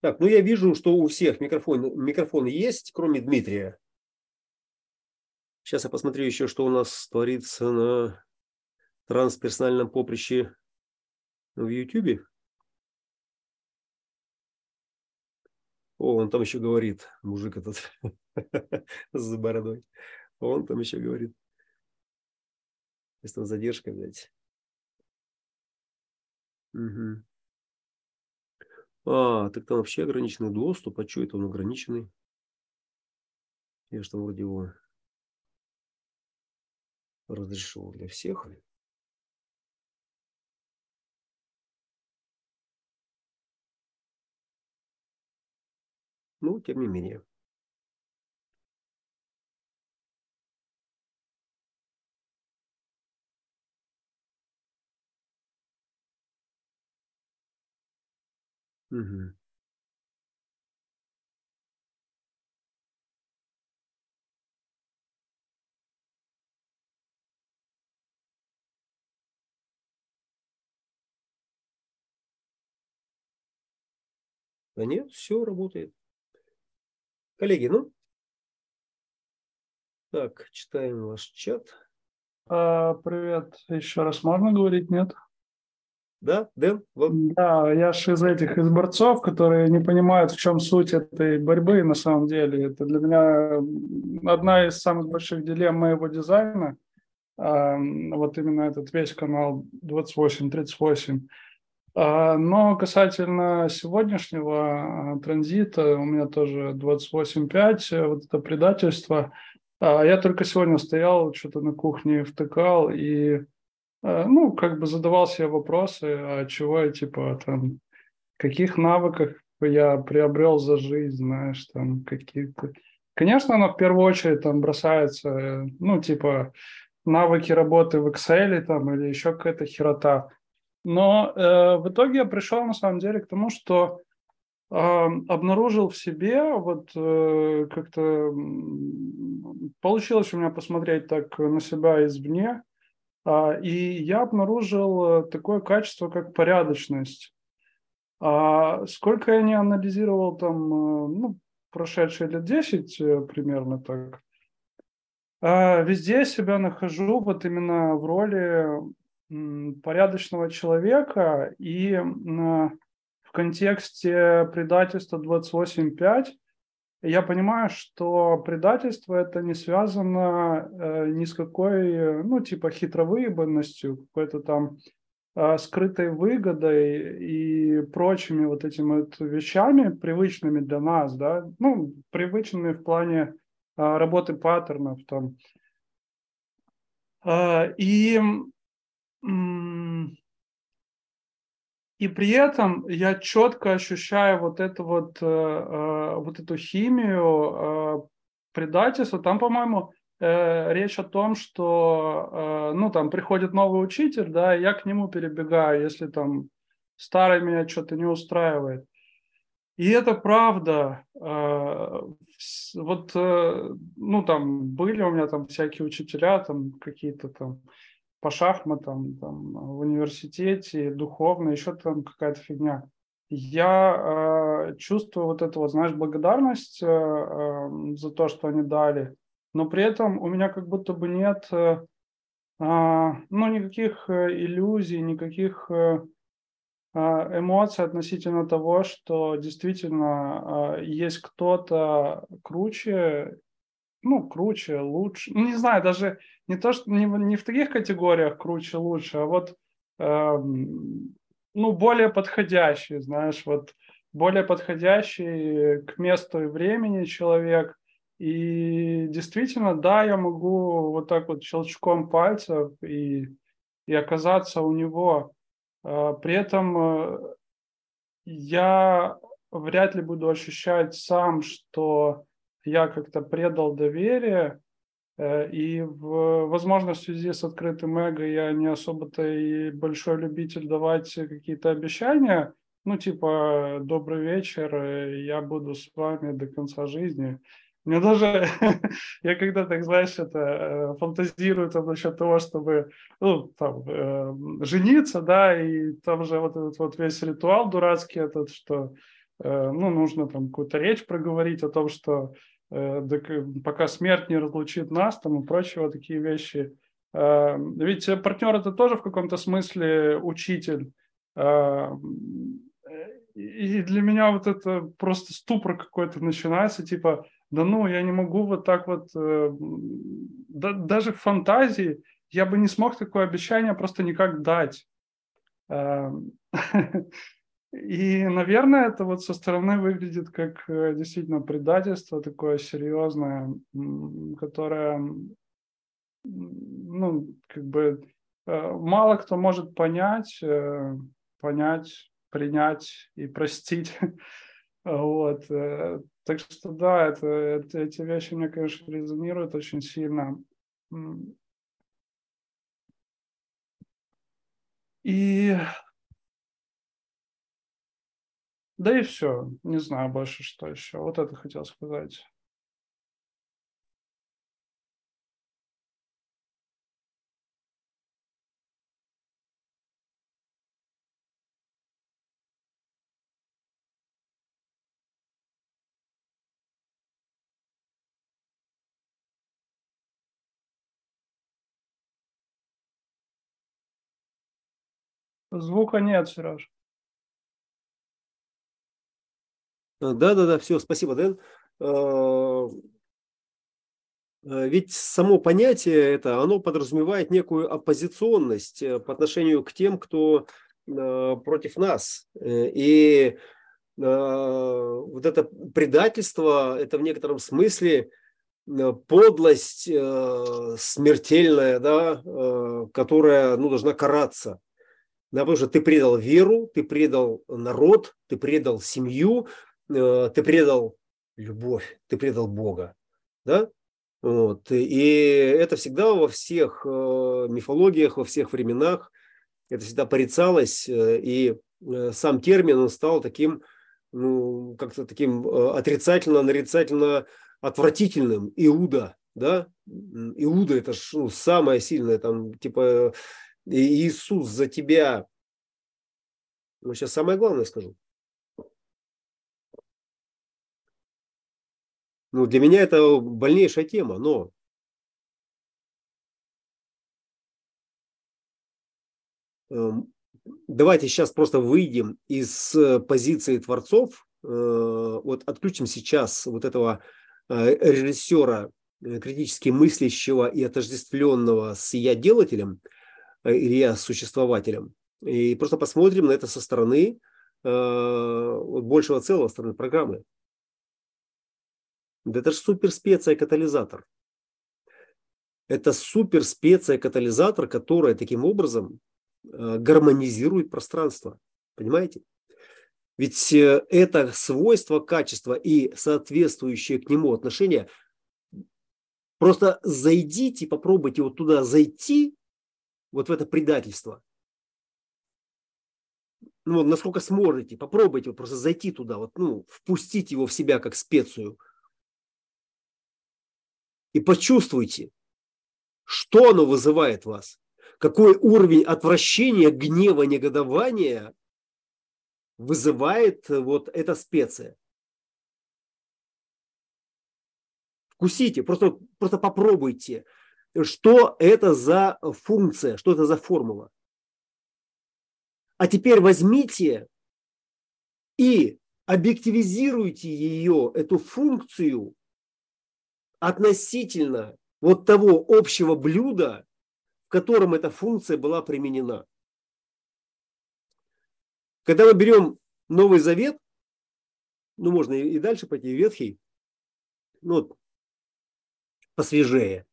Так, ну я вижу, что у всех микрофон, микрофон есть, кроме Дмитрия. Сейчас я посмотрю еще, что у нас творится на трансперсональном поприще в YouTube. О, он там еще говорит, мужик этот с бородой. Он там еще говорит. Есть там задержка, блядь. Угу. А, так там вообще ограниченный доступ. А что это он ограниченный? Я же там вроде его разрешил для всех. Ну, тем не менее. Угу. Да нет, все работает. Коллеги, ну, так, читаем ваш чат. А, привет, еще раз можно говорить, нет? Да, Дэн? Вот. Да, я же из этих, из борцов, которые не понимают, в чем суть этой борьбы на самом деле. Это для меня одна из самых больших дилемм моего дизайна. А, вот именно этот весь канал 28-38. А, но касательно сегодняшнего а, транзита, у меня тоже 28.5, вот это предательство. Я только сегодня стоял, что-то на кухне втыкал и Э, ну, как бы задавал себе вопросы, а чего я, типа, там, каких навыках я приобрел за жизнь, знаешь, там, какие-то... Конечно, оно в первую очередь там бросается, ну, типа, навыки работы в Excel там или еще какая-то херота. Но э, в итоге я пришел, на самом деле, к тому, что э, обнаружил в себе, вот э, как-то получилось у меня посмотреть так на себя извне, и я обнаружил э, такое качество, как порядочность. А сколько я не анализировал там, э, ну, прошедшие лет 10 э, примерно так, а, везде себя нахожу вот именно в роли порядочного человека и в контексте предательства 28.5 я понимаю, что предательство это не связано э, ни с какой, ну, типа хитровыебанностью, какой-то там э, скрытой выгодой и прочими вот этими вот вещами, привычными для нас, да, ну, привычными в плане э, работы паттернов там. Э, и и при этом я четко ощущаю вот эту вот, э, э, вот эту химию э, предательства. Там, по-моему, речь о том, что, ну, там приходит новый учитель, да, и я к нему перебегаю, если там старый меня что-то не устраивает. И это правда. Вот, ну, там были у меня там всякие учителя, там какие-то там по шахматам там, в университете, духовно, еще там какая-то фигня. Я э, чувствую вот эту, вот, знаешь, благодарность э, э, за то, что они дали, но при этом у меня как будто бы нет э, э, ну, никаких э, иллюзий, никаких э, э, эмоций относительно того, что действительно э, есть кто-то круче ну, круче, лучше. Ну, не знаю, даже не то, что не, не в таких категориях круче, лучше, а вот, эм, ну, более подходящий, знаешь, вот более подходящий к месту и времени человек. И действительно, да, я могу вот так вот щелчком пальцев и, и оказаться у него. Э, при этом э, я вряд ли буду ощущать сам, что я как-то предал доверие, Э, и, в, возможно, в связи с открытым эго я не особо-то и большой любитель давать какие-то обещания, ну, типа, добрый вечер, э, я буду с вами до конца жизни. Мне даже, я когда так, знаешь, это э, фантазирую там насчет того, чтобы, ну, там, э, жениться, да, и там же вот этот вот весь ритуал дурацкий этот, что, ну, нужно там какую-то речь проговорить о том, что э, пока смерть не разлучит нас, там и прочие вот такие вещи. Э, ведь партнер это тоже в каком-то смысле учитель. Э, и для меня вот это просто ступор какой-то начинается, типа, да ну, я не могу вот так вот, э, да, даже в фантазии я бы не смог такое обещание просто никак дать. И, наверное, это вот со стороны выглядит как э, действительно предательство такое серьезное, которое, ну, как бы э, мало кто может понять, э, понять принять и простить. Вот. Так что да, это, это, эти вещи мне, конечно, резонируют очень сильно. И да и все. Не знаю больше, что еще. Вот это хотел сказать. Звука нет, Сереж. Да, да, да, все, спасибо, Дэн. А, а, ведь само понятие это, оно подразумевает некую оппозиционность э, по отношению к тем, кто против нас. Э, и вот это предательство, это в некотором смысле подлость э, смертельная, да, которая ну, должна караться. Да, потому что ты предал веру, ты предал народ, ты предал семью, э, ты предал любовь, ты предал Бога. Да? Вот. И это всегда во всех э, мифологиях, во всех временах, это всегда порицалось, э, и сам термин он стал таким, ну, как-то таким отрицательно, нарицательно отвратительным. Иуда, да? Иуда это ж, ну, самое сильное, там, типа, Иисус за тебя. Ну, сейчас самое главное скажу. Ну, для меня это больнейшая тема, но эм, давайте сейчас просто выйдем из э, позиции творцов, э, вот отключим сейчас вот этого э, режиссера, критически мыслящего и отождествленного с я делателем – или я существователем. И просто посмотрим на это со стороны большего целого, со стороны программы. Да это же супер специя катализатор. Это супер специя катализатор, которая таким образом э, гармонизирует пространство. Понимаете? Ведь э, это свойство, качество и соответствующее к нему отношение. Просто зайдите, попробуйте вот туда зайти, вот в это предательство. Ну, насколько сможете, попробуйте вот просто зайти туда, вот, ну, впустить его в себя как специю. И почувствуйте, что оно вызывает вас. Какой уровень отвращения, гнева, негодования вызывает вот эта специя. Вкусите, просто, просто попробуйте что это за функция, что это за формула. А теперь возьмите и объективизируйте ее, эту функцию относительно вот того общего блюда, в котором эта функция была применена. Когда мы берем Новый Завет, ну можно и дальше пойти, Ветхий, ну, посвежее.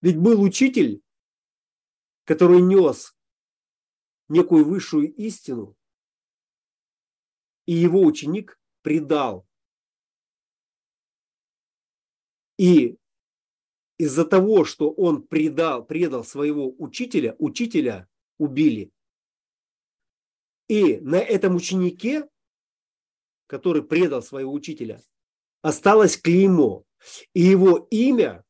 Ведь был учитель, который нес некую высшую истину, и его ученик предал. И из-за того, что он предал, предал своего учителя, учителя убили. И на этом ученике, который предал своего учителя, осталось клеймо. И его имя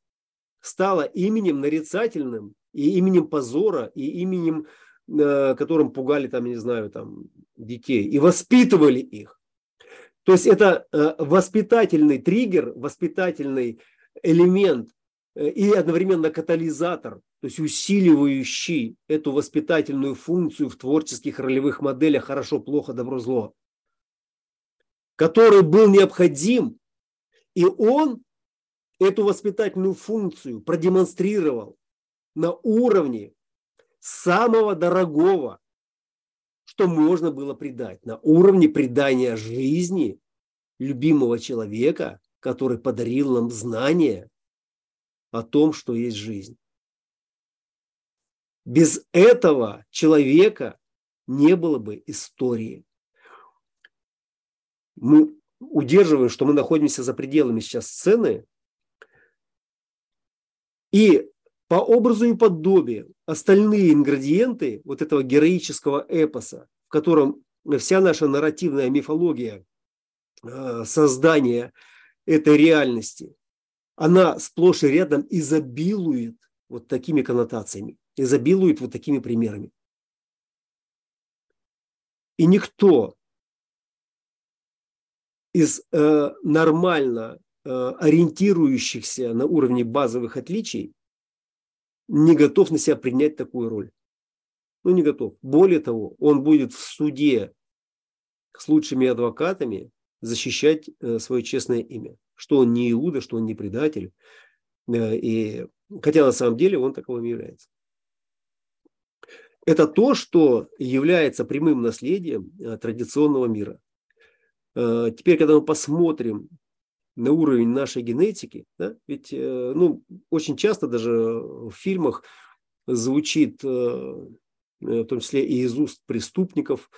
стало именем нарицательным, и именем позора, и именем, э, которым пугали там, не знаю, там детей, и воспитывали их. То есть это э, воспитательный триггер, воспитательный элемент э, и одновременно катализатор, то есть усиливающий эту воспитательную функцию в творческих ролевых моделях «хорошо, плохо, добро, зло», который был необходим, и он эту воспитательную функцию продемонстрировал на уровне самого дорогого, что можно было предать, на уровне предания жизни любимого человека, который подарил нам знание о том, что есть жизнь. Без этого человека не было бы истории. Мы удерживаем, что мы находимся за пределами сейчас сцены, и по образу и подобию остальные ингредиенты вот этого героического эпоса, в котором вся наша нарративная мифология э, создания этой реальности, она сплошь и рядом изобилует вот такими коннотациями, изобилует вот такими примерами. И никто из э, нормально э, ориентирующихся на уровне базовых отличий не готов на себя принять такую роль. Ну, не готов. Более того, он будет в суде с лучшими адвокатами защищать э, свое честное имя. Что он не Иуда, что он не предатель. Э, и, хотя на самом деле он таковым является. Это то, что является прямым наследием э, традиционного мира. Теперь, когда мы посмотрим на уровень нашей генетики, да? ведь э, ну, очень часто даже в фильмах звучит, э, э, в том числе и из уст преступников,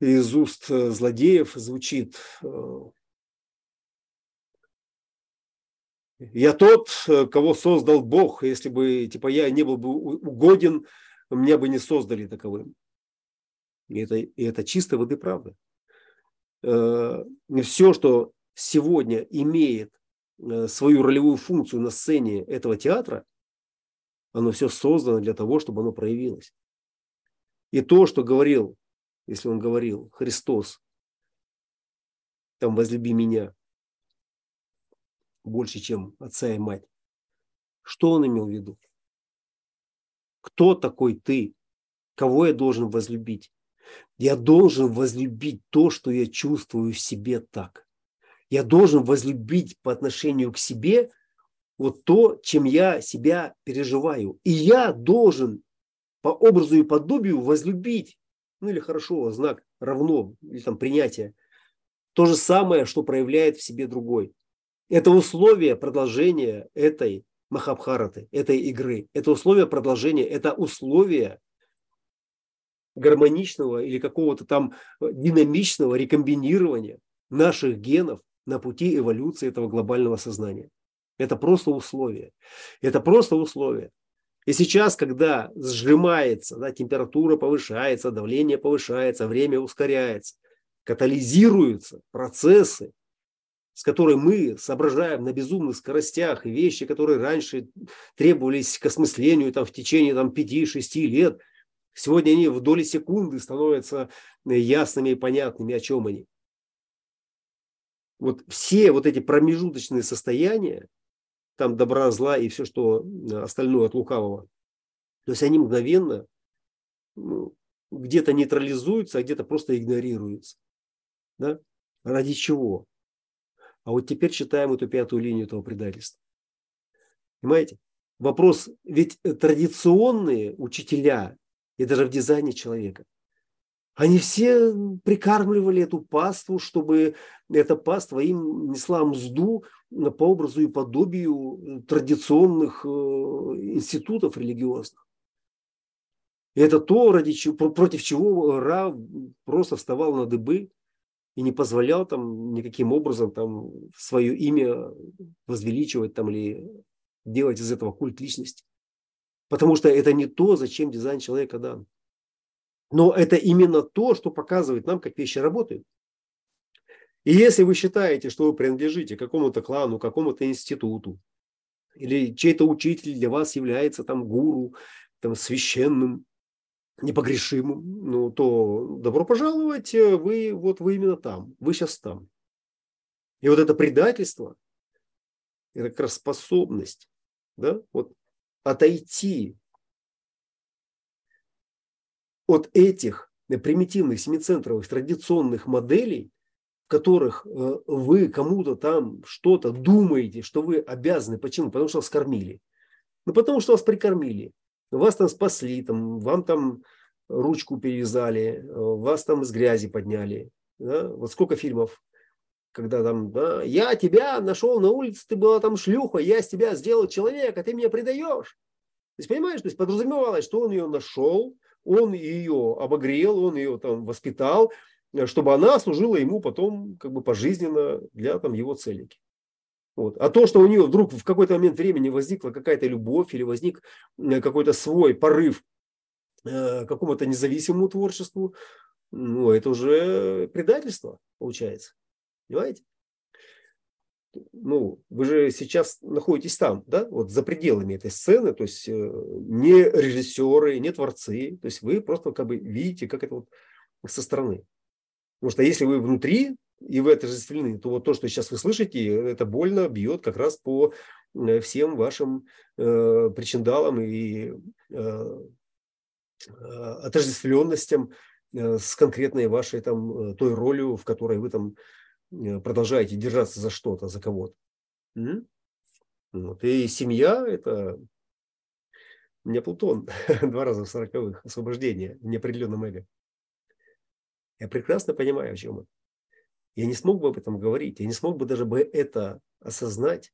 и из уст злодеев звучит я тот, кого создал Бог. Если бы типа я не был бы угоден, меня бы не создали таковым. И это, и это чисто воды правда. Все, что сегодня имеет э, свою ролевую функцию на сцене этого театра, оно все создано для того, чтобы оно проявилось. И то, что говорил, если он говорил, Христос, там возлюби меня больше, чем отца и мать. Что он имел в виду? Кто такой ты? Кого я должен возлюбить? Я должен возлюбить то, что я чувствую в себе так. Я должен возлюбить по отношению к себе вот то, чем я себя переживаю. И я должен по образу и подобию возлюбить, ну или хорошо, знак равно, или там принятие, то же самое, что проявляет в себе другой. Это условие продолжения этой Махабхараты, этой игры. Это условие продолжения, это условие гармоничного или какого-то там динамичного рекомбинирования наших генов на пути эволюции этого глобального сознания. Это просто условие. Это просто условие. И сейчас, когда сжимается, да, температура повышается, давление повышается, время ускоряется, катализируются процессы, с которыми мы соображаем на безумных скоростях, и вещи, которые раньше требовались к осмыслению там, в течение там, 5-6 лет, сегодня они в доли секунды становятся ясными и понятными, о чем они вот все вот эти промежуточные состояния, там добра, зла и все, что остальное от лукавого, то есть они мгновенно ну, где-то нейтрализуются, а где-то просто игнорируются. Да? Ради чего? А вот теперь читаем эту пятую линию этого предательства. Понимаете? Вопрос, ведь традиционные учителя, и даже в дизайне человека, они все прикармливали эту паству, чтобы эта паства им несла мзду по образу и подобию э, традиционных э, институтов религиозных. И это то, ради чего, против чего Ра просто вставал на дыбы. и не позволял там никаким образом там свое имя возвеличивать там или делать из этого культ личности. Потому что это не то, зачем дизайн человека дан. Но это именно то, что показывает нам, как вещи работают. И если вы считаете, что вы принадлежите какому-то клану, какому-то институту, или чей-то учитель для вас является там гуру, там священным, непогрешимым, ну, то добро пожаловать, э, вы вот вы именно там, вы сейчас там. И вот это предательство, это как раз способность, да, вот отойти от этих примитивных семицентровых традиционных моделей, в которых э, вы кому-то там что-то думаете, что вы обязаны. Почему? Потому что вас кормили. Ну, потому что вас прикормили. Вас там спасли, там, вам там ручку перевязали, э, вас там из грязи подняли. Да? Вот сколько фильмов, когда там, да, я тебя нашел на улице, ты была там шлюха, я с тебя сделал человека, ты меня предаешь. То есть, понимаешь, то есть подразумевалось, что он ее нашел, он ее обогрел, он ее там воспитал, э, чтобы она служила ему потом как бы пожизненно для там его целики. Вот. А то, что у нее вдруг в какой-то момент времени возникла какая-то любовь или возник э, какой-то свой порыв э, какому-то независимому творчеству, ну, это уже предательство получается. Понимаете? Ну, вы же сейчас находитесь там, да, вот за пределами этой сцены, то есть э, не режиссеры, не творцы, то есть вы просто как бы видите, как это вот со стороны. Потому что если вы внутри, и вы отождествлены, то вот то, что сейчас вы слышите, это больно бьет как раз по э, всем вашим э, причиндалам и э, э, отождествленностям с конкретной вашей там той ролью, в которой вы там продолжаете держаться за что-то, за кого-то. Вот. И семья – это у меня Плутон два раза в сороковых, освобождение в неопределенном эго. Я прекрасно понимаю, о чем это. Я не смог бы об этом говорить, я не смог бы даже бы это осознать,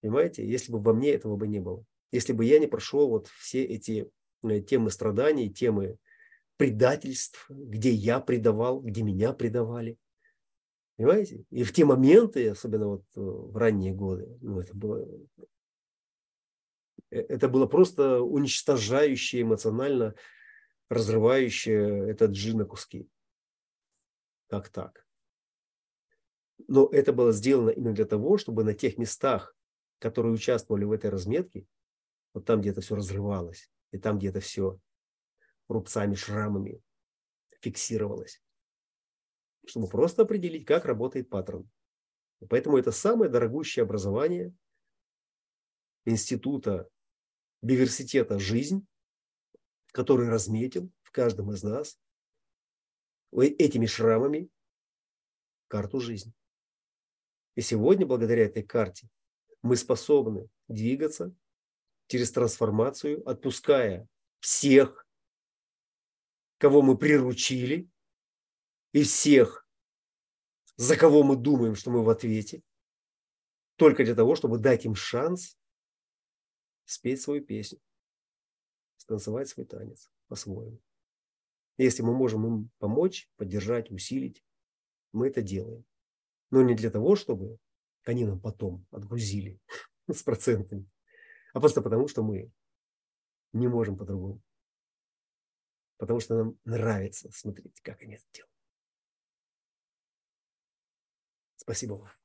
понимаете, если бы во мне этого бы не было. Если бы я не прошел вот все эти э, темы страданий, темы предательств, где я предавал, где меня предавали. Понимаете? И в те моменты, особенно вот э, в ранние годы, ну, это было э, это было просто уничтожающее эмоционально, разрывающее этот джин на куски. Как так? Но это было сделано именно для того, чтобы на тех местах, которые участвовали в этой разметке, вот там, где это все разрывалось, и там, где это все рубцами, шрамами фиксировалось, чтобы просто определить, как работает паттерн. Поэтому это самое дорогущее образование института биверситета «Жизнь», который разметил в каждом из нас этими шрамами карту жизни. И сегодня, благодаря этой карте, мы способны двигаться через трансформацию, отпуская всех, кого мы приручили, и всех, за кого мы думаем, что мы в ответе, только для того, чтобы дать им шанс спеть свою песню, станцевать свой танец по-своему. Если мы можем им помочь, поддержать, усилить, мы это делаем. Но не для того, чтобы они нам потом отгрузили с процентами, а просто потому, что мы не можем по-другому. Потому что нам нравится смотреть, как они это делают. Спасибо вам.